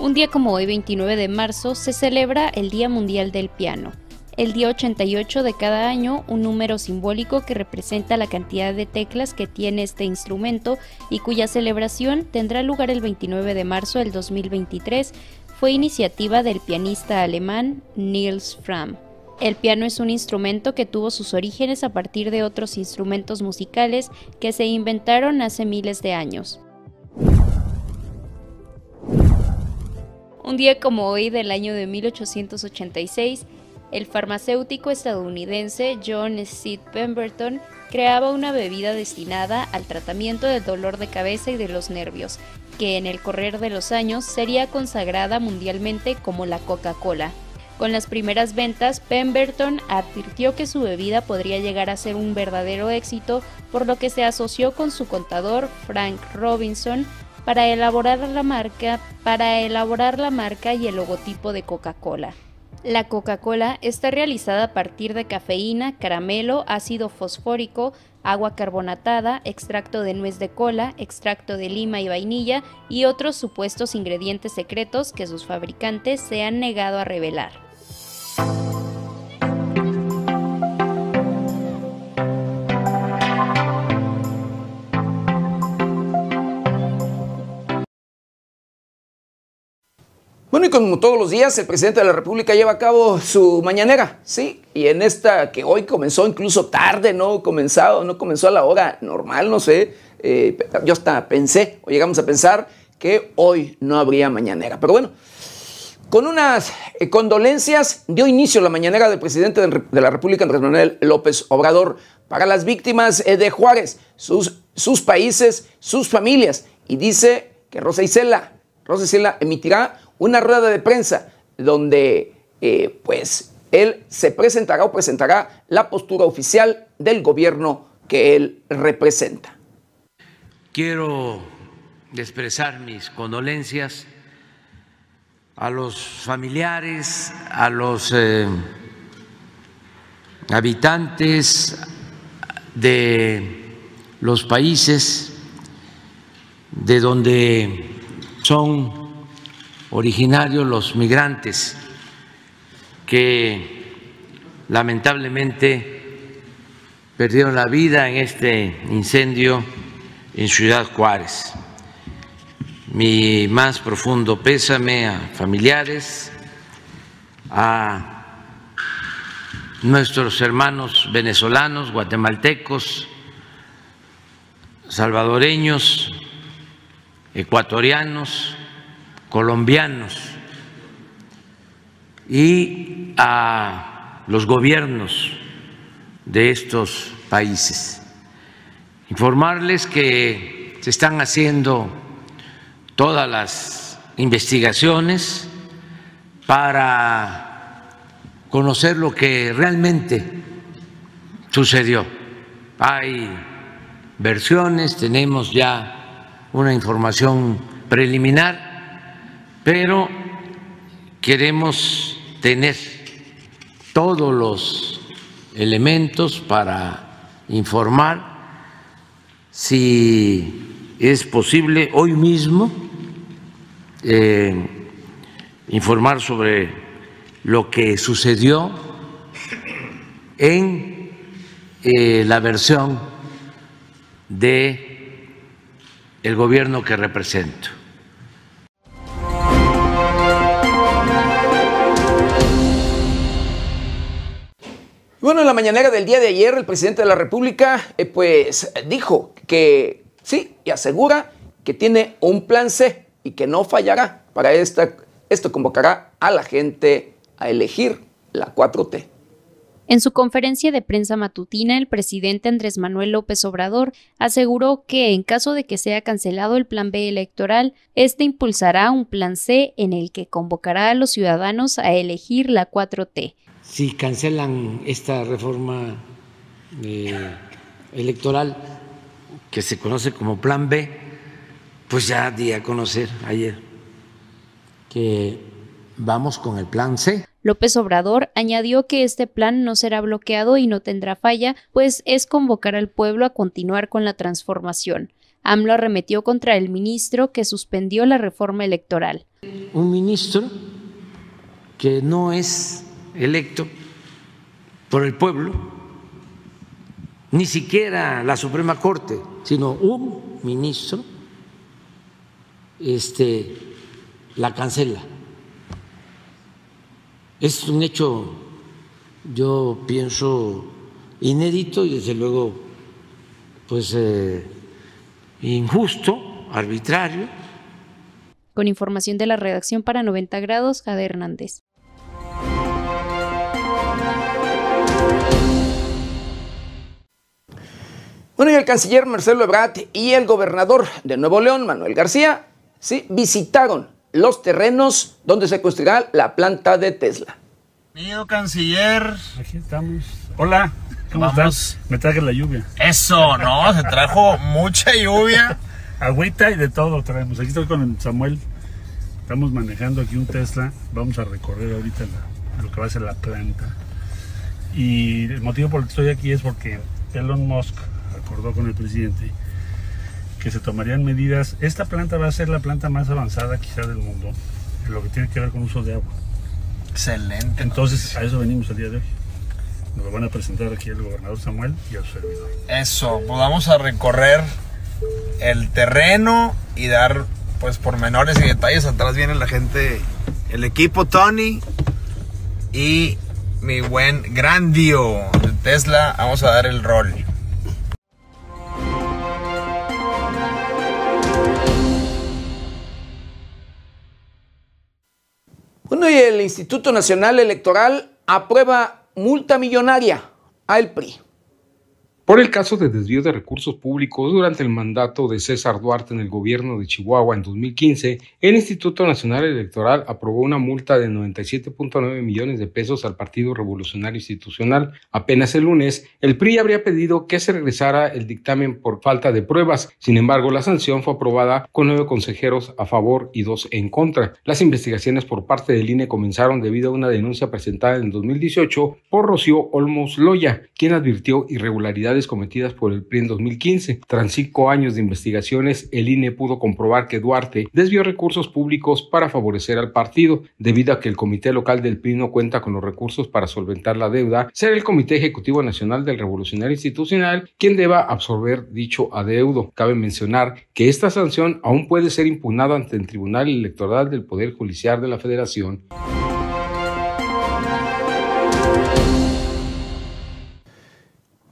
Un día como hoy, 29 de marzo, se celebra el Día Mundial del Piano. El día 88 de cada año, un número simbólico que representa la cantidad de teclas que tiene este instrumento y cuya celebración tendrá lugar el 29 de marzo del 2023, fue iniciativa del pianista alemán Niels Fram. El piano es un instrumento que tuvo sus orígenes a partir de otros instrumentos musicales que se inventaron hace miles de años. Un día como hoy del año de 1886, el farmacéutico estadounidense John C. Pemberton creaba una bebida destinada al tratamiento del dolor de cabeza y de los nervios, que en el correr de los años sería consagrada mundialmente como la Coca-Cola. Con las primeras ventas, Pemberton advirtió que su bebida podría llegar a ser un verdadero éxito, por lo que se asoció con su contador Frank Robinson para elaborar la marca, para elaborar la marca y el logotipo de Coca-Cola. La Coca-Cola está realizada a partir de cafeína, caramelo, ácido fosfórico, agua carbonatada, extracto de nuez de cola, extracto de lima y vainilla y otros supuestos ingredientes secretos que sus fabricantes se han negado a revelar. Bueno, y como todos los días, el presidente de la República lleva a cabo su mañanera, ¿sí? Y en esta que hoy comenzó incluso tarde, no comenzado, no comenzó a la hora normal, no sé. Eh, yo hasta pensé, o llegamos a pensar, que hoy no habría mañanera. Pero bueno, con unas eh, condolencias dio inicio la mañanera del presidente de la República, Andrés Manuel López Obrador, para las víctimas eh, de Juárez, sus, sus países, sus familias. Y dice que Rosa Isela, Rosa Isela emitirá una rueda de prensa donde eh, pues él se presentará o presentará la postura oficial del gobierno que él representa. Quiero expresar mis condolencias a los familiares, a los eh, habitantes de los países de donde son originarios, los migrantes que lamentablemente perdieron la vida en este incendio en Ciudad Juárez. Mi más profundo pésame a familiares, a nuestros hermanos venezolanos, guatemaltecos, salvadoreños, ecuatorianos, colombianos y a los gobiernos de estos países. Informarles que se están haciendo todas las investigaciones para conocer lo que realmente sucedió. Hay versiones, tenemos ya una información preliminar pero queremos tener todos los elementos para informar si es posible hoy mismo eh, informar sobre lo que sucedió en eh, la versión de el gobierno que represento. Bueno, en la mañanera del día de ayer, el presidente de la República, eh, pues dijo que sí, y asegura que tiene un plan C y que no fallará. Para esta, esto convocará a la gente a elegir la 4T. En su conferencia de prensa matutina, el presidente Andrés Manuel López Obrador aseguró que en caso de que sea cancelado el plan B electoral, este impulsará un plan C en el que convocará a los ciudadanos a elegir la 4T si cancelan esta reforma eh, electoral que se conoce como Plan B, pues ya di a conocer ayer que vamos con el Plan C. López Obrador añadió que este plan no será bloqueado y no tendrá falla, pues es convocar al pueblo a continuar con la transformación. AMLO arremetió contra el ministro que suspendió la reforma electoral. Un ministro que no es electo por el pueblo, ni siquiera la Suprema Corte, sino un ministro, este, la cancela. Es un hecho, yo pienso, inédito y desde luego, pues, eh, injusto, arbitrario. Con información de la redacción para 90 grados, Jade Hernández. Bueno, y el canciller Marcelo Ebrard y el gobernador de Nuevo León, Manuel García, sí, visitaron los terrenos donde se construirá la planta de Tesla. Bienvenido, canciller. Aquí estamos. Hola, ¿cómo estás? Me traje la lluvia. Eso, ¿no? Se trajo mucha lluvia. <laughs> Agüita y de todo traemos. Aquí estoy con Samuel. Estamos manejando aquí un Tesla. Vamos a recorrer ahorita lo que va a ser la planta. Y el motivo por el que estoy aquí es porque Elon Musk acordó con el presidente que se tomarían medidas. Esta planta va a ser la planta más avanzada quizá del mundo en lo que tiene que ver con uso de agua. Excelente. Entonces, a eso venimos el día de hoy. Nos lo van a presentar aquí el gobernador Samuel y al servidor. Eso, pues vamos a recorrer el terreno y dar pues pormenores y detalles. Atrás viene la gente, el equipo Tony y mi buen Grandio de Tesla. Vamos a dar el rol. Y el Instituto Nacional Electoral aprueba multa millonaria al PRI por el caso de desvío de recursos públicos durante el mandato de César Duarte en el gobierno de Chihuahua en 2015, el Instituto Nacional Electoral aprobó una multa de 97.9 millones de pesos al Partido Revolucionario Institucional. Apenas el lunes, el PRI habría pedido que se regresara el dictamen por falta de pruebas. Sin embargo, la sanción fue aprobada con nueve consejeros a favor y dos en contra. Las investigaciones por parte del INE comenzaron debido a una denuncia presentada en 2018 por Rocío Olmos Loya, quien advirtió irregularidades cometidas por el PRI en 2015. Tras cinco años de investigaciones, el INE pudo comprobar que Duarte desvió recursos públicos para favorecer al partido, debido a que el comité local del PRI no cuenta con los recursos para solventar la deuda, será el Comité Ejecutivo Nacional del Revolucionario Institucional quien deba absorber dicho adeudo. Cabe mencionar que esta sanción aún puede ser impugnada ante el Tribunal Electoral del Poder Judicial de la Federación.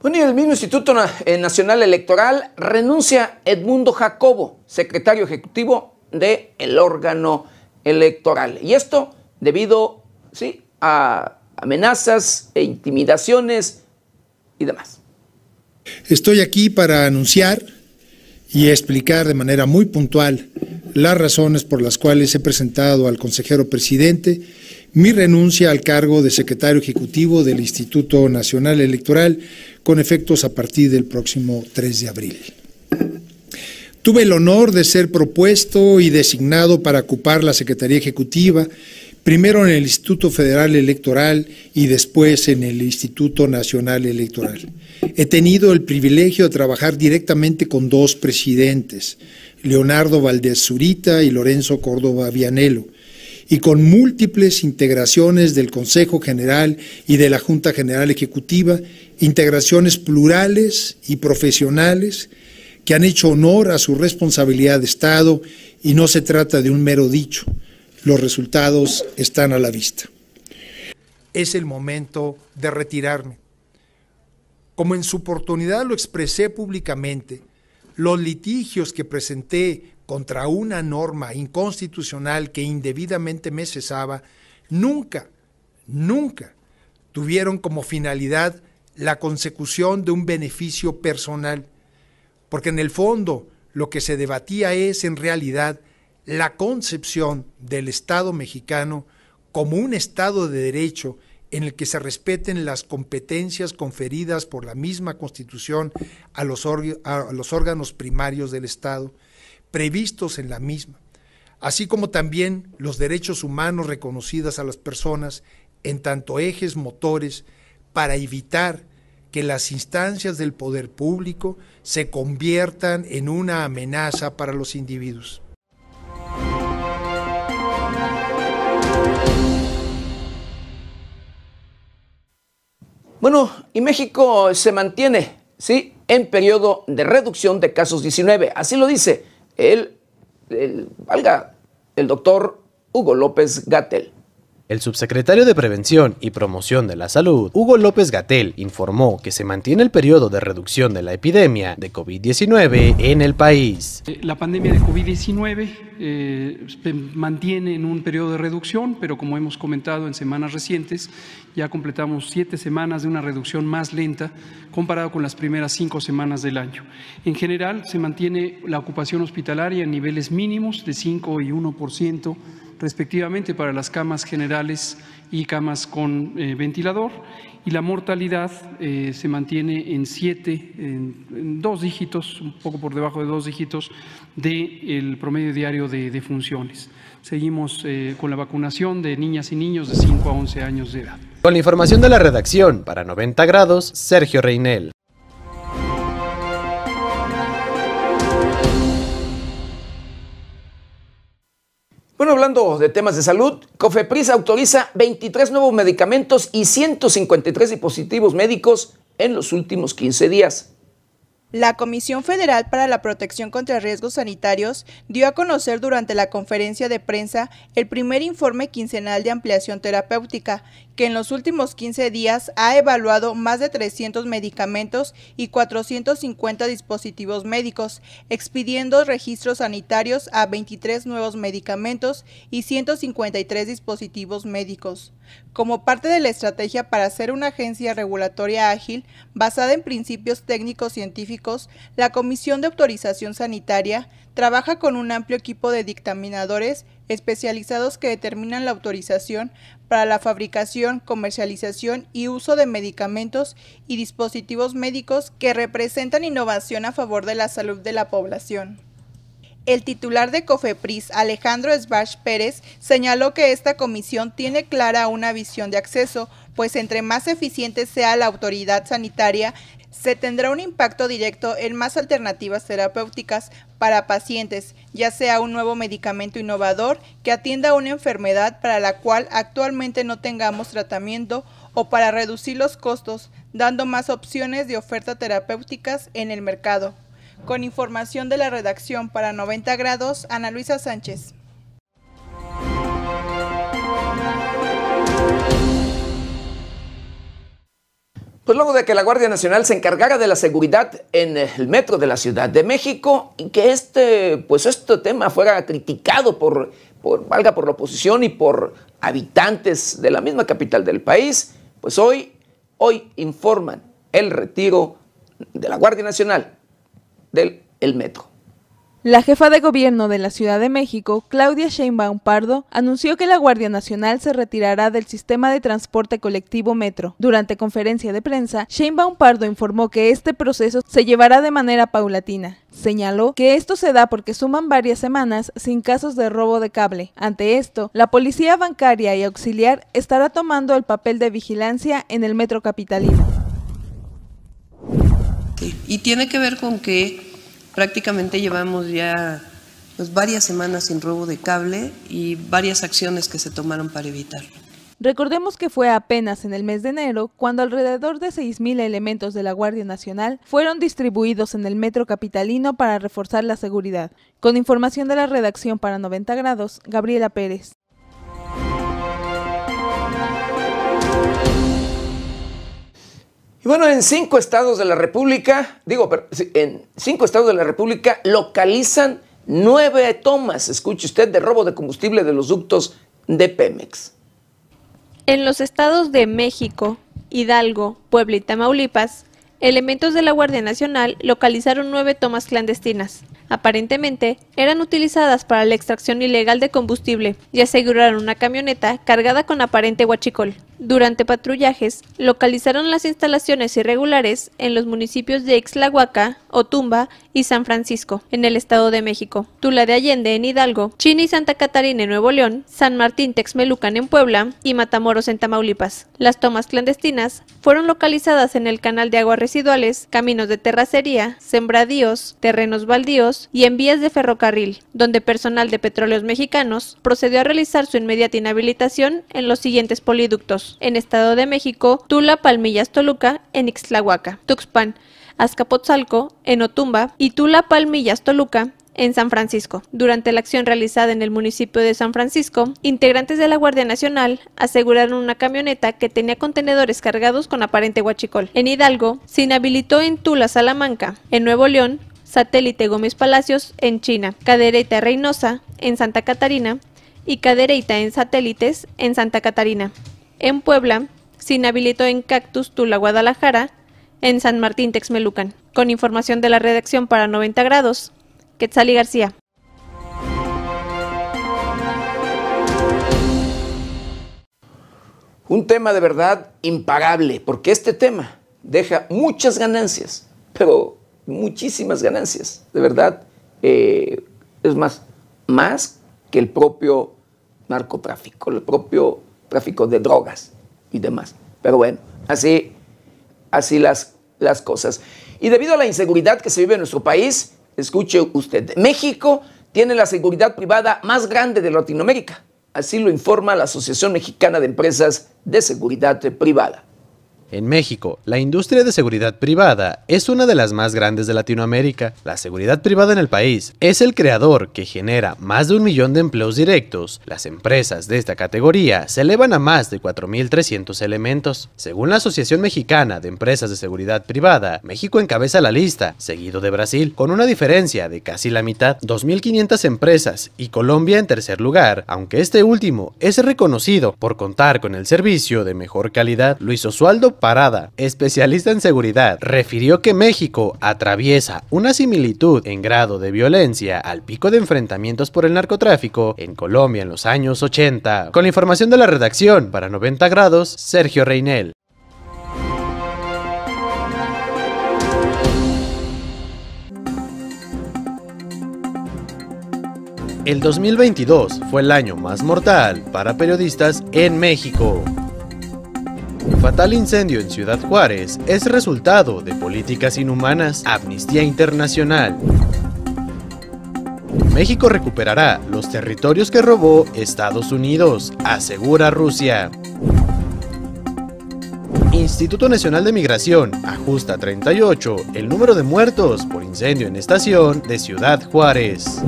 Bueno, y el mismo Instituto eh, Nacional Electoral renuncia Edmundo Jacobo, secretario ejecutivo del órgano electoral. Y esto debido ¿sí? a amenazas e intimidaciones y demás. Estoy aquí para anunciar y explicar de manera muy puntual las razones por las cuales he presentado al consejero presidente mi renuncia al cargo de secretario ejecutivo del Instituto Nacional Electoral con efectos a partir del próximo 3 de abril. Tuve el honor de ser propuesto y designado para ocupar la Secretaría Ejecutiva, primero en el Instituto Federal Electoral y después en el Instituto Nacional Electoral. He tenido el privilegio de trabajar directamente con dos presidentes, Leonardo Valdés Zurita y Lorenzo Córdoba Vianelo, y con múltiples integraciones del Consejo General y de la Junta General Ejecutiva, integraciones plurales y profesionales que han hecho honor a su responsabilidad de Estado y no se trata de un mero dicho, los resultados están a la vista. Es el momento de retirarme. Como en su oportunidad lo expresé públicamente, los litigios que presenté contra una norma inconstitucional que indebidamente me cesaba, nunca, nunca tuvieron como finalidad la consecución de un beneficio personal, porque en el fondo lo que se debatía es en realidad la concepción del Estado mexicano como un Estado de derecho en el que se respeten las competencias conferidas por la misma Constitución a los, órganos primarios del Estado, previstos en la misma, así como también los derechos humanos reconocidos a las personas en tanto ejes motores para evitar que las instancias del poder público se conviertan en una amenaza para los individuos. Bueno, y México se mantiene, ¿sí? En periodo de reducción de casos 19. Así lo dice el, valga, el doctor Hugo López Gatel. El subsecretario de Prevención y Promoción de la Salud, Hugo López Gatel, informó que se mantiene el periodo de reducción de la epidemia de COVID-19 en el país. La pandemia de COVID-19 eh, mantiene en un periodo de reducción, pero como hemos comentado en semanas recientes, ya completamos siete semanas de una reducción más lenta comparado con las primeras cinco semanas del año. En general, se mantiene la ocupación hospitalaria en niveles mínimos de 5 y 1% respectivamente para las camas generales y camas con eh, ventilador y la mortalidad eh, se mantiene en siete, en, dos dígitos, un poco por debajo de dos dígitos del promedio diario de, funciones. Seguimos eh, con la vacunación de niñas y niños de 5 a 11 años de edad. Con la información de la redacción para 90 grados, Sergio Reinel. Bueno, hablando de temas de salud, Cofepris autoriza 23 nuevos medicamentos y 153 dispositivos médicos en los últimos 15 días. La Comisión Federal para la Protección contra Riesgos Sanitarios dio a conocer durante la conferencia de prensa el primer informe quincenal de ampliación terapéutica, que en los últimos 15 días ha evaluado más de 300 medicamentos y 450 dispositivos médicos, expidiendo registros sanitarios a 23 nuevos medicamentos y 153 dispositivos médicos. Como parte de la estrategia para ser una agencia regulatoria ágil, basada en principios técnicos científicos, la Comisión de Autorización Sanitaria trabaja con un amplio equipo de dictaminadores especializados que determinan la autorización para la fabricación, comercialización y uso de medicamentos y dispositivos médicos que representan innovación a favor de la salud de la población. El titular de COFEPRIS, Alejandro Esbach Pérez, señaló que esta comisión tiene clara una visión de acceso, pues entre más eficiente sea la autoridad sanitaria, se tendrá un impacto directo en más alternativas terapéuticas para pacientes, ya sea un nuevo medicamento innovador que atienda una enfermedad para la cual actualmente no tengamos tratamiento o para reducir los costos, dando más opciones de oferta terapéuticas en el mercado. Con información de la redacción para 90 grados, Ana Luisa Sánchez. Pues luego de que la Guardia Nacional se encargara de la seguridad en el metro de la Ciudad de México y que este, pues este tema fuera criticado por, por, valga por la oposición y por habitantes de la misma capital del país, pues hoy, hoy informan el retiro de la Guardia Nacional del el metro. La jefa de gobierno de la Ciudad de México, Claudia Sheinbaum Pardo, anunció que la Guardia Nacional se retirará del sistema de transporte colectivo Metro. Durante conferencia de prensa, Sheinbaum Pardo informó que este proceso se llevará de manera paulatina. Señaló que esto se da porque suman varias semanas sin casos de robo de cable. Ante esto, la policía bancaria y auxiliar estará tomando el papel de vigilancia en el metro capitalino. Y tiene que ver con que Prácticamente llevamos ya pues, varias semanas sin robo de cable y varias acciones que se tomaron para evitarlo. Recordemos que fue apenas en el mes de enero cuando alrededor de 6.000 elementos de la Guardia Nacional fueron distribuidos en el metro capitalino para reforzar la seguridad. Con información de la redacción para 90 grados, Gabriela Pérez. Y bueno, en cinco estados de la República, digo, en cinco estados de la República localizan nueve tomas, escuche usted, de robo de combustible de los ductos de Pemex. En los estados de México, Hidalgo, Puebla y Tamaulipas, elementos de la Guardia Nacional localizaron nueve tomas clandestinas. Aparentemente, eran utilizadas para la extracción ilegal de combustible y aseguraron una camioneta cargada con aparente huachicol. Durante patrullajes, localizaron las instalaciones irregulares en los municipios de Ixlahuaca, Otumba y San Francisco, en el Estado de México, Tula de Allende en Hidalgo, China y Santa Catarina en Nuevo León, San Martín Texmelucan en Puebla y Matamoros en Tamaulipas. Las tomas clandestinas fueron localizadas en el canal de aguas residuales, caminos de terracería, sembradíos, terrenos baldíos Y en vías de ferrocarril, donde personal de Petróleos Mexicanos procedió a realizar su inmediata inhabilitación en los siguientes poliductos. En Estado de México, Tula, Palmillas, Toluca, en Ixtlahuaca, Tuxpan, Azcapotzalco, en Otumba y Tula, Palmillas, Toluca, en San Francisco. Durante la acción realizada en el municipio de San Francisco, integrantes de la Guardia Nacional aseguraron una camioneta que tenía contenedores cargados con aparente huachicol. En Hidalgo, se inhabilitó en Tula, Salamanca. En Nuevo León, Satélite Gómez Palacios en China, Cadereyta Reynosa en Santa Catarina y Cadereyta en Satélites en Santa Catarina. En Puebla, se inhabilitó en Cactus Tula, Guadalajara, en San Martín Texmelucan. Con información de la redacción para 90 grados, Quetzali García. Un tema de verdad impagable, porque este tema deja muchas ganancias, pero muchísimas ganancias, de verdad. Eh, es más, más que el propio narcotráfico, el propio tráfico de drogas y demás. Pero bueno, así, así las, las cosas. Y debido a la inseguridad que se vive en nuestro país, escuche usted, México tiene la seguridad privada más grande de Latinoamérica. Así lo informa la Asociación Mexicana de Empresas de Seguridad Privada. En México, la industria de seguridad privada es una de las más grandes de Latinoamérica. La seguridad privada en el país es el creador que genera más de un millón de empleos directos. Las empresas de esta categoría se elevan a más de 4.300 elementos. Según la Asociación Mexicana de Empresas de Seguridad Privada, México encabeza la lista, seguido de Brasil, con una diferencia de casi la mitad, 2.500 empresas, y Colombia en tercer lugar, aunque este último es reconocido por contar con el servicio de mejor calidad. Luis Oswaldo Parada, especialista en seguridad, refirió que México atraviesa una similitud en grado de violencia al pico de enfrentamientos por el narcotráfico en Colombia en los años 80. Con la información de la redacción, para 90 grados, Sergio Reinel. El 2022 fue el año más mortal para periodistas en México. Un fatal incendio en Ciudad Juárez es resultado de políticas inhumanas. Amnistía Internacional. México recuperará los territorios que robó Estados Unidos, asegura Rusia. Instituto Nacional de Migración ajusta 38 el número de muertos por incendio en estación de Ciudad Juárez.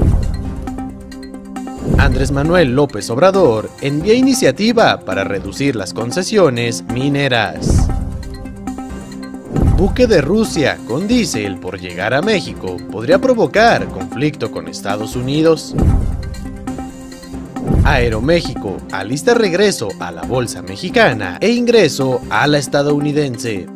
Andrés Manuel López Obrador envía iniciativa para reducir las concesiones mineras. Buque de Rusia con diésel por llegar a México podría provocar conflicto con Estados Unidos. Aeroméxico alista regreso a la bolsa mexicana e ingreso a la estadounidense.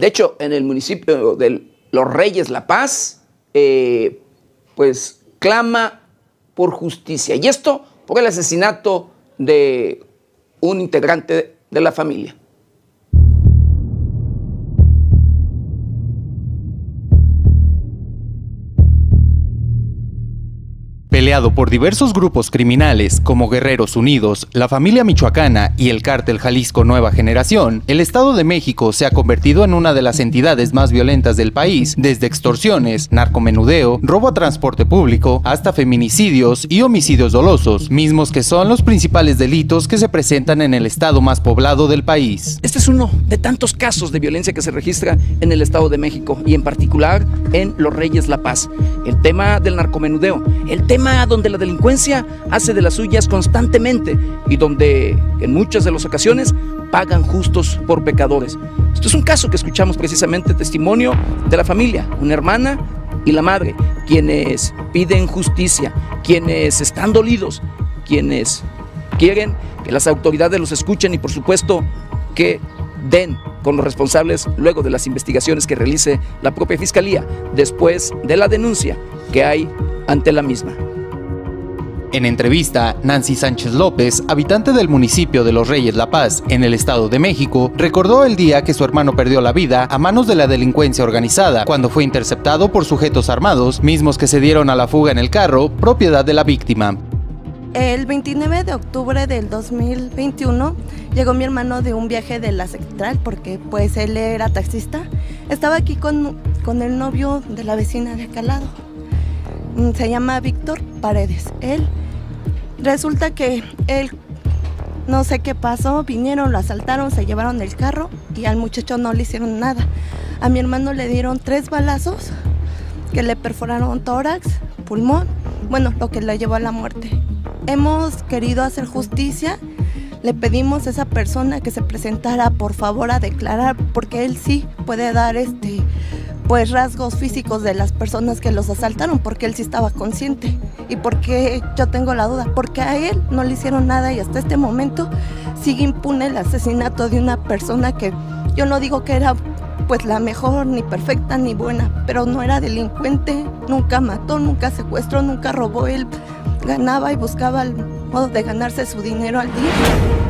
De hecho, en el municipio de Los Reyes La Paz, eh, pues clama por justicia. Y esto por el asesinato de un integrante de la familia. Peleado por diversos grupos criminales como Guerreros Unidos, la familia michoacana y el cártel Jalisco Nueva Generación, el Estado de México se ha convertido en una de las entidades más violentas del país, desde extorsiones, narcomenudeo, robo a transporte público, hasta feminicidios y homicidios dolosos, mismos que son los principales delitos que se presentan en el estado más poblado del país. Este es uno de tantos casos de violencia que se registra en el Estado de México y en particular en Los Reyes La Paz. El tema del narcomenudeo, el tema donde la delincuencia hace de las suyas constantemente y donde en muchas de las ocasiones pagan justos por pecadores. Esto es un caso que escuchamos precisamente testimonio de la familia, una hermana y la madre, quienes piden justicia, quienes están dolidos, quienes quieren que las autoridades los escuchen y por supuesto que den con los responsables luego de las investigaciones que realice la propia Fiscalía después de la denuncia que hay ante la misma. En entrevista, Nancy Sánchez López, habitante del municipio de Los Reyes La Paz, en el Estado de México, recordó el día que su hermano perdió la vida a manos de la delincuencia organizada, cuando fue interceptado por sujetos armados, mismos que se dieron a la fuga en el carro, propiedad de la víctima. El 29 de octubre del 2021 llegó mi hermano de un viaje de la central porque pues él era taxista. Estaba aquí con, con el novio de la vecina de acá. Mm, se llama Víctor Paredes. Él resulta que él no sé qué pasó, vinieron, lo asaltaron, se llevaron el carro y al muchacho no le hicieron nada. A mi hermano le dieron tres balazos que le perforaron tórax, pulmón, bueno, lo que le llevó a la muerte hemos querido hacer justicia. Le pedimos a esa persona que se presentara por favor a declarar, porque él sí puede dar este pues rasgos físicos de las personas que los asaltaron, porque él sí estaba consciente. Y porque yo tengo la duda, porque a él no le hicieron nada y hasta este momento sigue impune el asesinato de una persona que yo no digo que era pues la mejor, ni perfecta, ni buena, pero no era delincuente, nunca mató, nunca secuestró, nunca robó él ganaba y buscaba el modo de ganarse su dinero al día.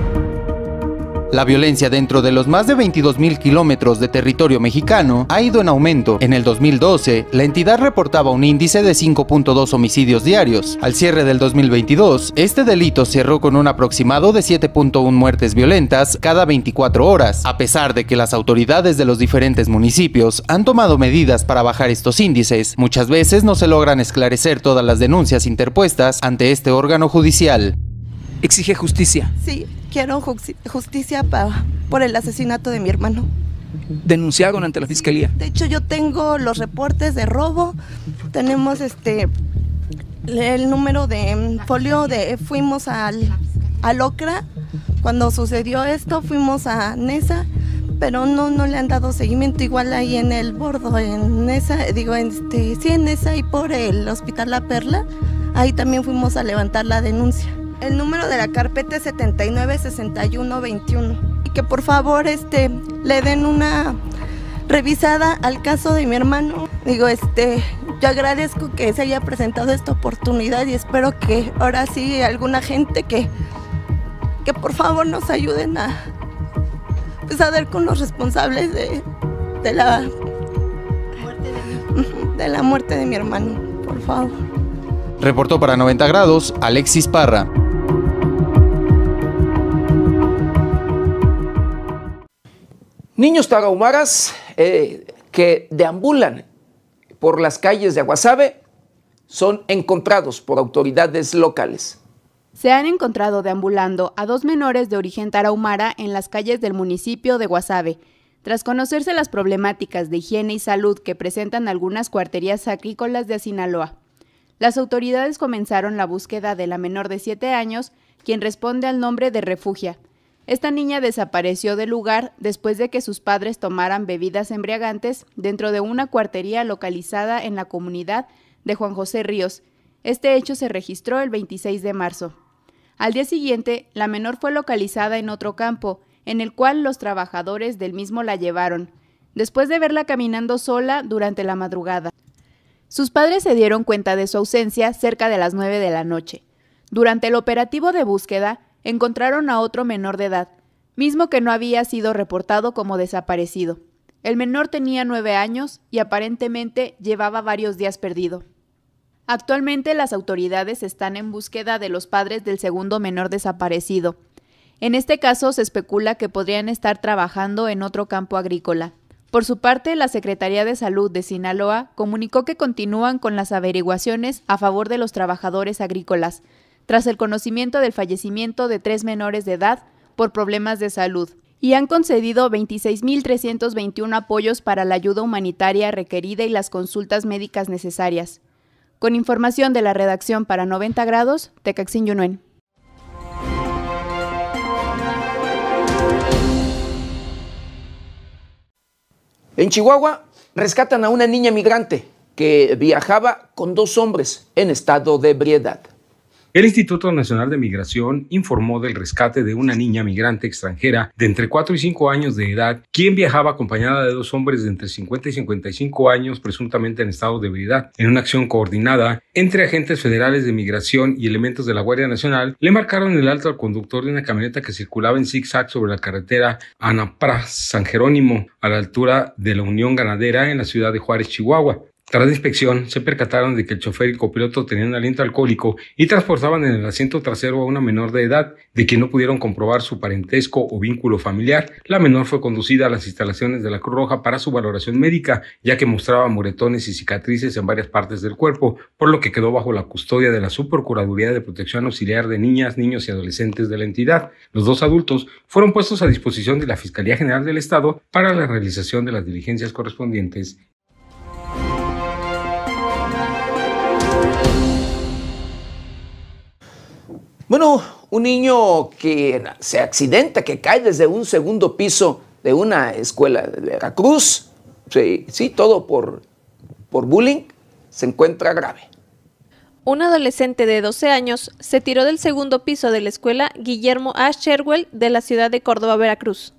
La violencia dentro de los más de 22 mil kilómetros de territorio mexicano ha ido en aumento. En el 2012, la entidad reportaba un índice de 5.2 homicidios diarios. Al cierre del 2022, este delito cerró con un aproximado de 7.1 muertes violentas cada 24 horas. A pesar de que las autoridades de los diferentes municipios han tomado medidas para bajar estos índices, muchas veces no se logran esclarecer todas las denuncias interpuestas ante este órgano judicial. Exige justicia. Sí, quiero justicia para, por el asesinato de mi hermano. ¿Denunciaron ante la fiscalía? De hecho, yo tengo los reportes de robo, tenemos este el número de folio de fuimos al, al Ocra cuando sucedió esto, fuimos a Nesa, pero no, no le han dado seguimiento igual ahí en el bordo, en Nesa, digo, este, sí, en Nesa y por el Hospital La Perla, ahí también fuimos a levantar la denuncia. El número de la carpeta es 796121. Y que por favor este, le den una revisada al caso de mi hermano. Digo, este, yo agradezco que se haya presentado esta oportunidad y espero que ahora sí alguna gente que, que por favor nos ayuden a, pues, a dar con los responsables de, de la de la muerte de mi hermano, por favor. Reportó para 90 grados Alexis Parra. Niños tarahumaras eh, que deambulan por las calles de Aguasave son encontrados por autoridades locales. Se han encontrado deambulando a dos menores de origen tarahumara en las calles del municipio de Guasave. Tras conocerse las problemáticas de higiene y salud que presentan algunas cuarterías agrícolas de Sinaloa, las autoridades comenzaron la búsqueda de la menor de 7 años, quien responde al nombre de Refugia, esta niña desapareció del lugar después de que sus padres tomaran bebidas embriagantes dentro de una cuartería localizada en la comunidad de Juan José Ríos. Este hecho se registró el 26 de marzo. Al día siguiente, la menor fue localizada en otro campo, en el cual los trabajadores del mismo la llevaron, después de verla caminando sola durante la madrugada. Sus padres se dieron cuenta de su ausencia cerca de las 9 de la noche. Durante el operativo de búsqueda, encontraron a otro menor de edad, mismo que no había sido reportado como desaparecido. El menor tenía nueve años y aparentemente llevaba varios días perdido. Actualmente las autoridades están en búsqueda de los padres del segundo menor desaparecido. En este caso se especula que podrían estar trabajando en otro campo agrícola. Por su parte, la Secretaría de Salud de Sinaloa comunicó que continúan con las averiguaciones a favor de los trabajadores agrícolas, tras el conocimiento del fallecimiento de tres menores de edad por problemas de salud y han concedido 26.321 apoyos para la ayuda humanitaria requerida y las consultas médicas necesarias. Con información de la redacción para 90 grados, Tecaxin Yunuen. En Chihuahua rescatan a una niña migrante que viajaba con dos hombres en estado de ebriedad. El Instituto Nacional de Migración informó del rescate de una niña migrante extranjera de entre 4 y 5 años de edad, quien viajaba acompañada de dos hombres de entre 50 y 55 años, presuntamente en estado de ebriedad. En una acción coordinada entre agentes federales de migración y elementos de la Guardia Nacional, le marcaron el alto al conductor de una camioneta que circulaba en zigzag sobre la carretera Anapra San Jerónimo, a la altura de la Unión Ganadera en la ciudad de Juárez, Chihuahua. Tras la inspección, se percataron de que el chofer y copiloto tenían aliento alcohólico y transportaban en el asiento trasero a una menor de edad, de quien no pudieron comprobar su parentesco o vínculo familiar. La menor fue conducida a las instalaciones de la Cruz Roja para su valoración médica, ya que mostraba moretones y cicatrices en varias partes del cuerpo, por lo que quedó bajo la custodia de la Subprocuraduría de Protección Auxiliar de Niñas, Niños y Adolescentes de la entidad. Los dos adultos fueron puestos a disposición de la Fiscalía General del Estado para la realización de las diligencias correspondientes Bueno, un niño que se accidenta, que cae desde un segundo piso de una escuela de Veracruz, sí, sí todo por, por bullying, se encuentra grave. Un adolescente de 12 años se tiró del segundo piso de la escuela Guillermo A. Sherwell de la ciudad de Córdoba, Veracruz.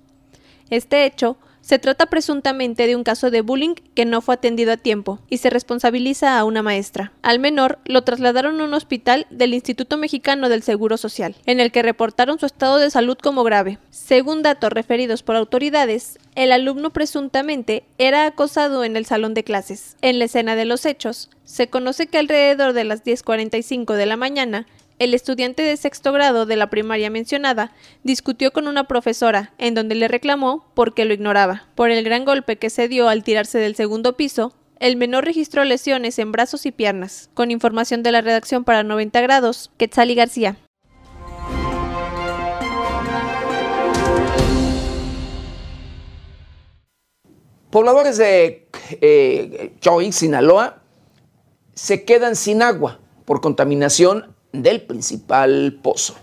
Este hecho se trata presuntamente de un caso de bullying que no fue atendido a tiempo y se responsabiliza a una maestra. Al menor lo trasladaron a un hospital del Instituto Mexicano del Seguro Social, en el que reportaron su estado de salud como grave. Según datos referidos por autoridades, el alumno presuntamente era acosado en el salón de clases. En la escena de los hechos, se conoce que alrededor de las 10.45 de la mañana, el estudiante de sexto grado de la primaria mencionada discutió con una profesora, en donde le reclamó porque lo ignoraba. Por el gran golpe que se dio al tirarse del segundo piso, el menor registró lesiones en brazos y piernas. Con información de la redacción para 90 grados, Quetzali García. Pobladores de eh, Sinaloa, se quedan sin agua por contaminación del principal pozo.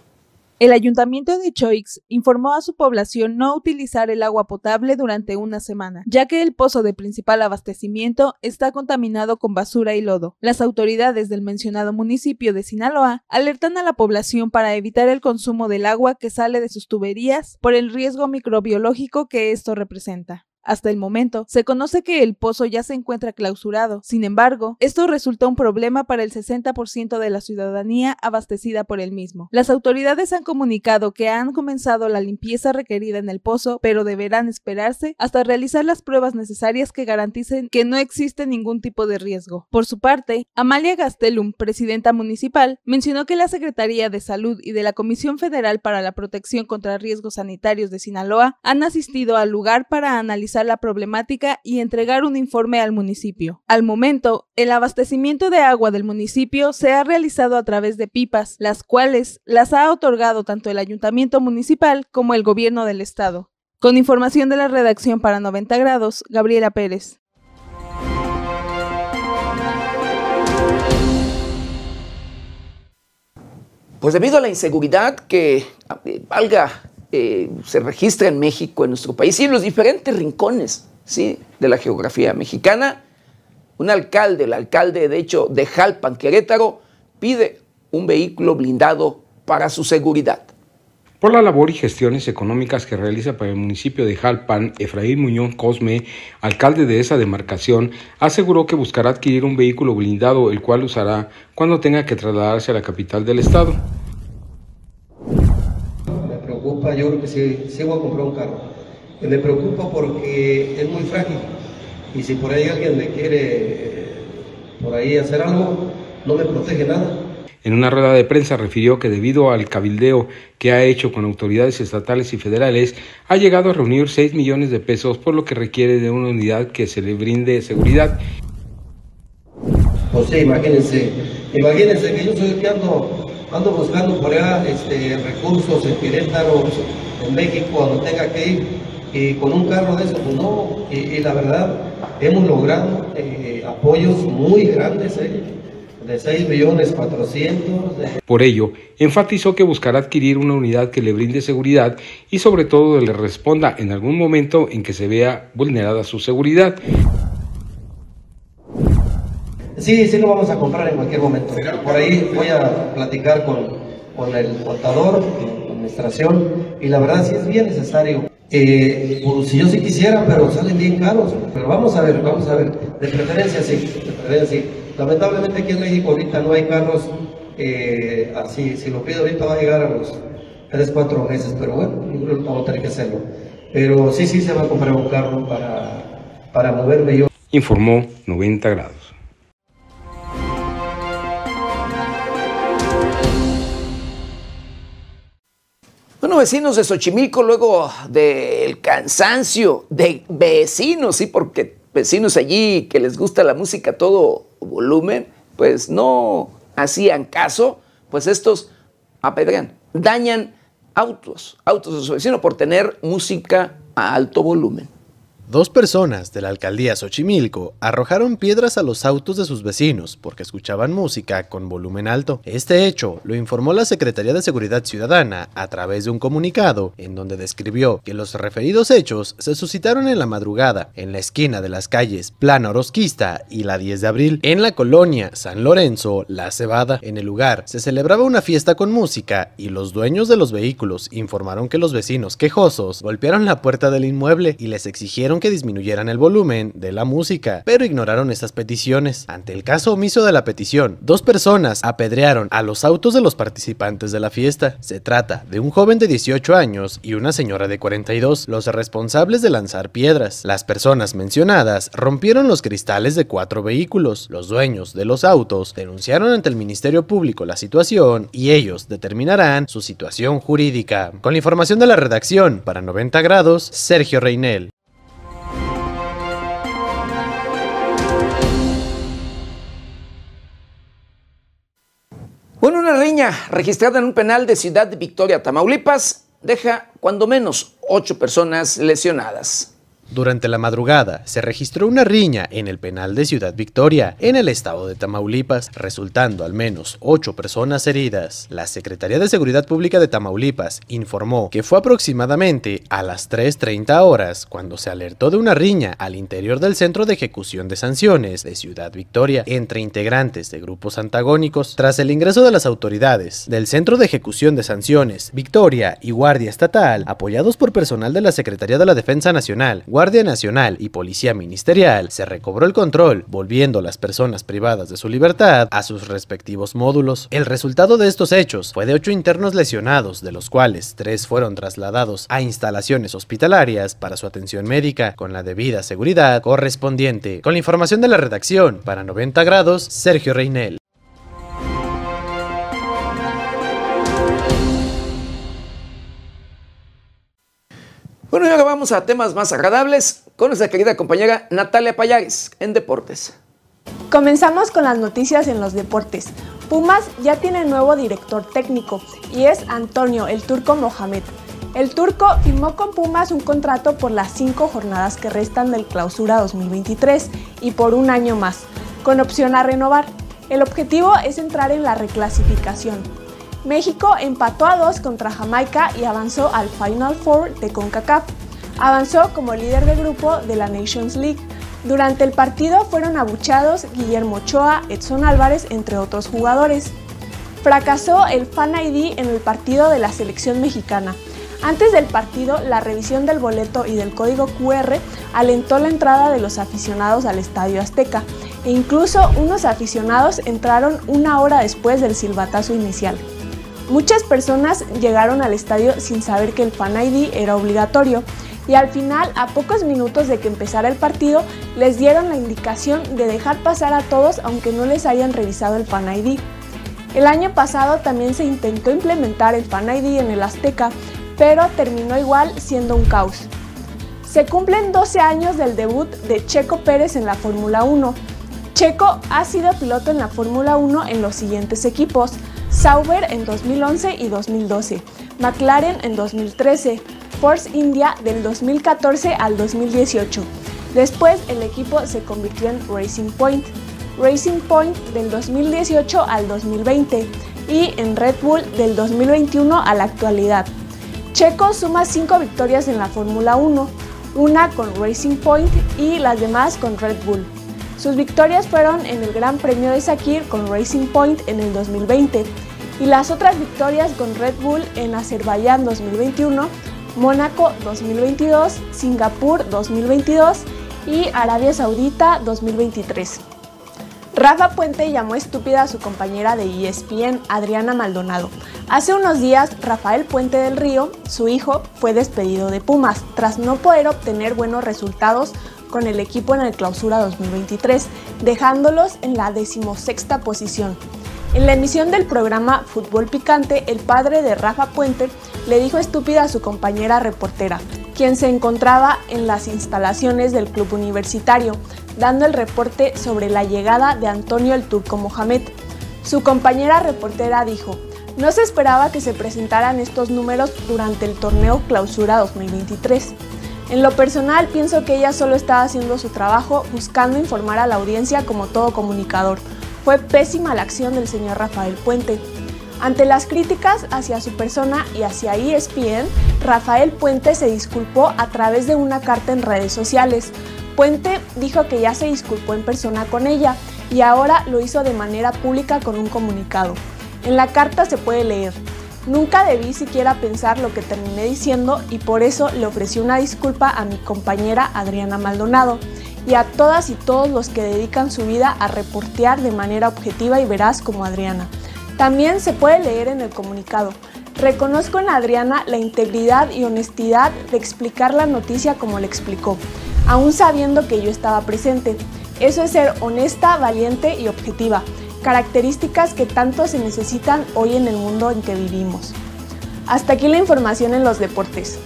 El ayuntamiento de Choix informó a su población no utilizar el agua potable durante una semana, ya que el pozo de principal abastecimiento está contaminado con basura y lodo. Las autoridades del mencionado municipio de Sinaloa alertan a la población para evitar el consumo del agua que sale de sus tuberías por el riesgo microbiológico que esto representa. Hasta el momento, se conoce que el pozo ya se encuentra clausurado. Sin embargo, esto resulta un problema para el 60% de la ciudadanía abastecida por el mismo. Las autoridades han comunicado que han comenzado la limpieza requerida en el pozo, pero deberán esperarse hasta realizar las pruebas necesarias que garanticen que no existe ningún tipo de riesgo. Por su parte, Amalia Gastelum, presidenta municipal, mencionó que la Secretaría de Salud y de la Comisión Federal para la Protección contra Riesgos Sanitarios de Sinaloa han asistido al lugar para analizar la problemática y entregar un informe al municipio. Al momento, el abastecimiento de agua del municipio se ha realizado a través de pipas, las cuales las ha otorgado tanto el ayuntamiento municipal como el gobierno del estado. Con información de la redacción para 90 grados, Gabriela Pérez. Pues debido a la inseguridad que valga eh, se registra en México, en nuestro país y en los diferentes rincones ¿sí? de la geografía mexicana. Un alcalde, el alcalde de hecho de Jalpan, Querétaro, pide un vehículo blindado para su seguridad. Por la labor y gestiones económicas que realiza para el municipio de Jalpan, Efraín Muñoz Cosme, alcalde de esa demarcación, aseguró que buscará adquirir un vehículo blindado, el cual usará cuando tenga que trasladarse a la capital del estado yo creo que sí, sí voy a comprar un carro. me preocupa porque es muy frágil. Y si por ahí alguien me quiere por ahí hacer algo, no me protege nada. En una rueda de prensa refirió que debido al cabildeo que ha hecho con autoridades estatales y federales, ha llegado a reunir 6 millones de pesos, por lo que requiere de una unidad que se le brinde seguridad. Pues sí, imagínense, imagínense que yo soy el que ando ando buscando por allá este, recursos en Querétaro, en México, cuando tenga que ir, y con un carro de eso, pues no, y, la verdad, hemos logrado eh, apoyos muy grandes, ¿eh? de 6 millones 400. Por ello, enfatizó que buscará adquirir una unidad que le brinde seguridad y sobre todo le responda en algún momento en que se vea vulnerada su seguridad. Sí, sí lo vamos a comprar en cualquier momento. Por ahí voy a platicar con, con el contador, con la administración, y la verdad sí es bien necesario. Eh, pues, si yo sí quisiera, pero salen bien caros. Pero vamos a ver, vamos a ver. De preferencia sí, de preferencia sí. Lamentablemente aquí en México ahorita no hay carros eh, así. Si lo pido ahorita va a llegar a los 3, 4 meses, pero bueno, yo creo a tener que hacerlo. Pero sí, sí se va a comprar un carro para, para moverme yo. Informó 90 grados. Bueno, vecinos de Xochimilco, luego del cansancio de vecinos, sí, porque vecinos allí que les gusta la música a todo volumen, pues no hacían caso, pues estos apedrean, dañan autos, autos de su vecino por tener música a alto volumen. Dos personas de la alcaldía Xochimilco arrojaron piedras a los autos de sus vecinos porque escuchaban música con volumen alto. Este hecho lo informó la Secretaría de Seguridad Ciudadana a través de un comunicado en donde describió que los referidos hechos se suscitaron en la madrugada en la esquina de las calles Plana Orosquista y la 10 de abril en la colonia San Lorenzo, La Cebada. En el lugar se celebraba una fiesta con música y los dueños de los vehículos informaron que los vecinos quejosos golpearon la puerta del inmueble y les exigieron que disminuyeran el volumen de la música, pero ignoraron estas peticiones. Ante el caso omiso de la petición, dos personas apedrearon a los autos de los participantes de la fiesta. Se trata de un joven de 18 años y una señora de 42, los responsables de lanzar piedras. Las personas mencionadas rompieron los cristales de cuatro vehículos. Los dueños de los autos denunciaron ante el Ministerio Público la situación y ellos determinarán su situación jurídica. Con la información de la redacción, para 90 grados, Sergio Reinel. Bueno, una riña registrada en un penal de Ciudad Victoria, Tamaulipas, deja cuando menos ocho personas lesionadas. Durante la madrugada se registró una riña en el penal de Ciudad Victoria, en el estado de Tamaulipas, resultando al menos ocho personas heridas. La Secretaría de Seguridad Pública de Tamaulipas informó que fue aproximadamente a las 3.30 horas cuando se alertó de una riña al interior del Centro de Ejecución de Sanciones de Ciudad Victoria entre integrantes de grupos antagónicos. Tras el ingreso de las autoridades del Centro de Ejecución de Sanciones, Victoria y Guardia Estatal, apoyados por personal de la Secretaría de la Defensa Nacional, Guardia Nacional y Policía Ministerial, se recobró el control, volviendo las personas privadas de su libertad a sus respectivos módulos. El resultado de estos hechos fue de ocho internos lesionados, de los cuales tres fueron trasladados a instalaciones hospitalarias para su atención médica con la debida seguridad correspondiente. Con la información de la redacción, para 90 grados, Sergio Reinel. Bueno, y ahora vamos a temas más agradables con nuestra querida compañera Natalia Payares en Deportes. Comenzamos con las noticias en los deportes. Pumas ya tiene nuevo director técnico y es Antonio el Turco Mohamed. El turco firmó con Pumas un contrato por las cinco jornadas que restan del clausura 2023 y por un año más, con opción a renovar. El objetivo es entrar en la reclasificación. México empató a dos contra Jamaica y avanzó al Final Four de CONCACAF. Avanzó como líder de grupo de la Nations League. Durante el partido fueron abuchados Guillermo Ochoa, Edson Álvarez, entre otros jugadores. Fracasó el Fan ID en el partido de la selección mexicana. Antes del partido, la revisión del boleto y del código QR alentó la entrada de los aficionados al Estadio Azteca e incluso unos aficionados entraron una hora después del silbatazo inicial. Muchas personas llegaron al estadio sin saber que el Fan ID era obligatorio y al final, a pocos minutos de que empezara el partido, les dieron la indicación de dejar pasar a todos aunque no les hayan revisado el Fan ID. El año pasado también se intentó implementar el Fan ID en el Azteca, pero terminó igual siendo un caos. Se cumplen 12 años del debut de Checo Pérez en la Fórmula 1. Checo ha sido piloto en la Fórmula 1 en los siguientes equipos, Sauber en 2011 y 2012, McLaren en 2013, Force India del 2014 al 2018. Después el equipo se convirtió en Racing Point, Racing Point del 2018 al 2020 y en Red Bull del 2021 a la actualidad. Checo suma 5 victorias en la Fórmula 1, una con Racing Point y las demás con Red Bull. Sus victorias fueron en el Gran Premio de Sakir con Racing Point en el 2020 y las otras victorias con Red Bull en Azerbaiyán 2021, Mónaco 2022, Singapur 2022 y Arabia Saudita 2023. Rafa Puente llamó estúpida a su compañera de ESPN, Adriana Maldonado. Hace unos días, Rafael Puente del Río, su hijo, fue despedido de Pumas tras no poder obtener buenos resultados con el equipo en el Clausura 2023, dejándolos en la decimosexta posición. En la emisión del programa Fútbol Picante, el padre de Rafa Puente le dijo estúpida a su compañera reportera, quien se encontraba en las instalaciones del club universitario, dando el reporte sobre la llegada de Antonio el Turco Mohamed. Su compañera reportera dijo, no se esperaba que se presentaran estos números durante el torneo Clausura 2023. En lo personal, pienso que ella solo estaba haciendo su trabajo buscando informar a la audiencia como todo comunicador. Fue pésima la acción del señor Rafael Puente. Ante las críticas hacia su persona y hacia ESPN, Rafael Puente se disculpó a través de una carta en redes sociales. Puente dijo que ya se disculpó en persona con ella y ahora lo hizo de manera pública con un comunicado. En la carta se puede leer, Nunca debí siquiera pensar lo que terminé diciendo y por eso le ofrecí una disculpa a mi compañera Adriana Maldonado y a todas y todos los que dedican su vida a reportear de manera objetiva y veraz como Adriana. También se puede leer en el comunicado. Reconozco en Adriana la integridad y honestidad de explicar la noticia como le explicó, aún sabiendo que yo estaba presente. Eso es ser honesta, valiente y objetiva características que tanto se necesitan hoy en el mundo en que vivimos. Hasta aquí la información en los deportes.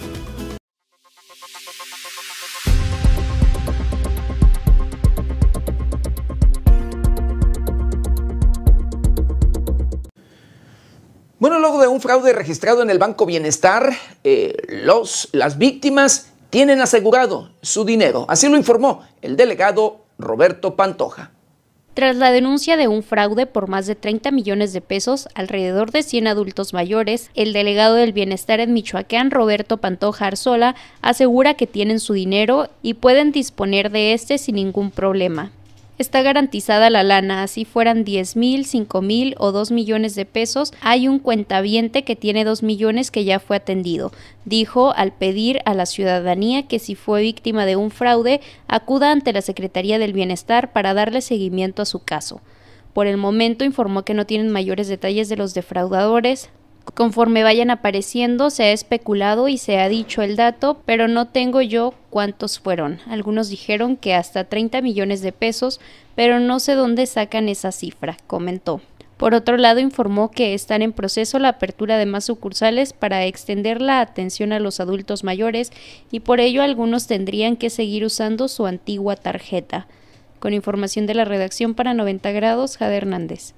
Bueno, luego de un fraude registrado en el Banco Bienestar, eh, los, las víctimas tienen asegurado su dinero. Así lo informó el delegado Roberto Pantoja. Tras la denuncia de un fraude por más de 30 millones de pesos, alrededor de 100 adultos mayores, el delegado del Bienestar en Michoacán, Roberto Pantoja Arzola, asegura que tienen su dinero y pueden disponer de este sin ningún problema está garantizada la lana, así fueran 10 mil, 5 mil o 2 millones de pesos, hay un cuentaviente que tiene 2 millones que ya fue atendido. Dijo al pedir a la ciudadanía que si fue víctima de un fraude, acuda ante la Secretaría del Bienestar para darle seguimiento a su caso. Por el momento informó que no tienen mayores detalles de los defraudadores, Conforme vayan apareciendo, se ha especulado y se ha dicho el dato, pero no tengo yo cuántos fueron. Algunos dijeron que hasta 30 millones de pesos, pero no sé dónde sacan esa cifra, comentó. Por otro lado, informó que están en proceso la apertura de más sucursales para extender la atención a los adultos mayores y por ello algunos tendrían que seguir usando su antigua tarjeta. Con información de la redacción para 90 grados, Jade Hernández.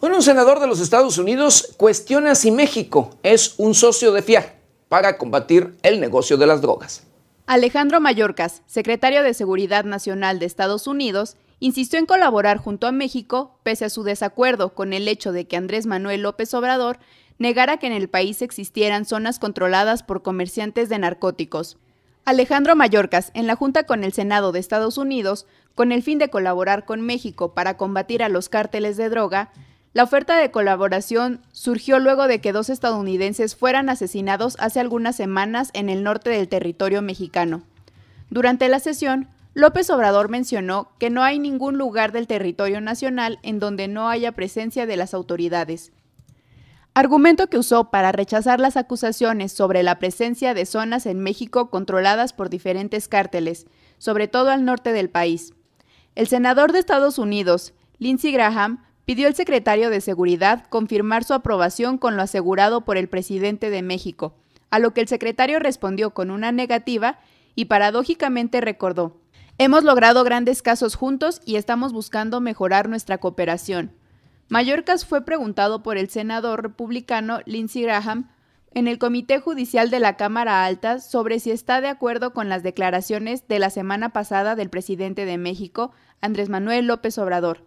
Bueno, un senador de los Estados Unidos cuestiona si México es un socio de fiar para combatir el negocio de las drogas. Alejandro Mayorkas, secretario de Seguridad Nacional de Estados Unidos, insistió en colaborar junto a México, pese a su desacuerdo con el hecho de que Andrés Manuel López Obrador negara que en el país existieran zonas controladas por comerciantes de narcóticos. Alejandro Mayorkas, en la Junta con el Senado de Estados Unidos, con el fin de colaborar con México para combatir a los cárteles de droga, la oferta de colaboración surgió luego de que dos estadounidenses fueran asesinados hace algunas semanas en el norte del territorio mexicano. Durante la sesión, López Obrador mencionó que no hay ningún lugar del territorio nacional en donde no haya presencia de las autoridades. Argumento que usó para rechazar las acusaciones sobre la presencia de zonas en México controladas por diferentes cárteles, sobre todo al norte del país. El senador de Estados Unidos, Lindsey Graham, pidió al secretario de Seguridad confirmar su aprobación con lo asegurado por el presidente de México, a lo que el secretario respondió con una negativa y paradójicamente recordó, Hemos logrado grandes casos juntos y estamos buscando mejorar nuestra cooperación. Mallorcas fue preguntado por el senador republicano Lindsey Graham en el Comité Judicial de la Cámara Alta sobre si está de acuerdo con las declaraciones de la semana pasada del presidente de México, Andrés Manuel López Obrador,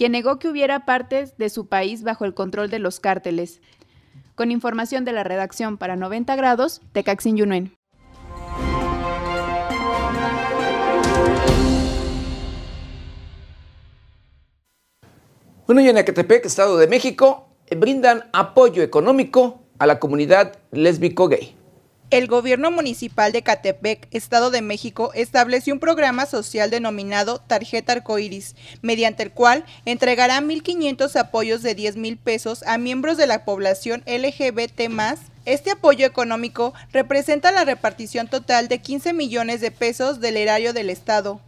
quien negó que hubiera partes de su país bajo el control de los cárteles. Con información de la redacción para 90 grados, Tecaxin Yunuen. Bueno, y en Ecatepec, Estado de México, brindan apoyo económico a la comunidad lésbico-gay. El gobierno municipal de Catepec, Estado de México, estableció un programa social denominado Tarjeta Arcoiris, mediante el cual entregará 1.500 apoyos de 10 mil pesos a miembros de la población LGBT. Este apoyo económico representa la repartición total de 15 millones de pesos del erario del Estado.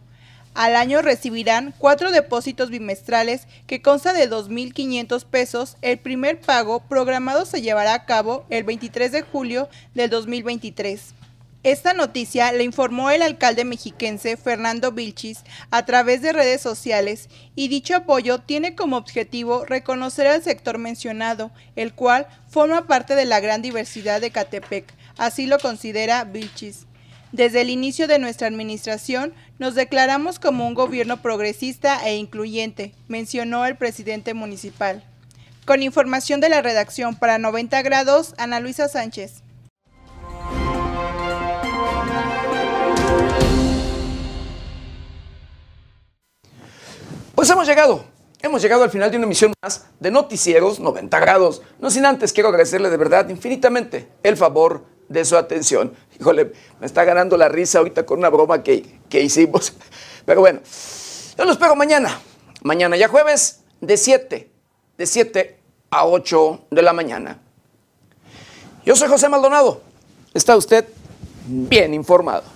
Al año recibirán cuatro depósitos bimestrales que consta de 2.500 pesos. El primer pago programado se llevará a cabo el 23 de julio del 2023. Esta noticia le informó el alcalde mexiquense Fernando Vilchis a través de redes sociales y dicho apoyo tiene como objetivo reconocer al sector mencionado, el cual forma parte de la gran diversidad de Catepec, así lo considera Vilchis. Desde el inicio de nuestra administración nos declaramos como un gobierno progresista e incluyente, mencionó el presidente municipal. Con información de la redacción para 90 grados, Ana Luisa Sánchez. Pues hemos llegado, hemos llegado al final de una emisión más de Noticieros 90 grados. No sin antes quiero agradecerle de verdad infinitamente el favor de su atención. Híjole, me está ganando la risa ahorita con una broma que, que hicimos. <laughs> Pero bueno, yo lo espero mañana. Mañana ya jueves de 7, de 7 a 8 de la mañana. Yo soy José Maldonado. Está usted bien informado.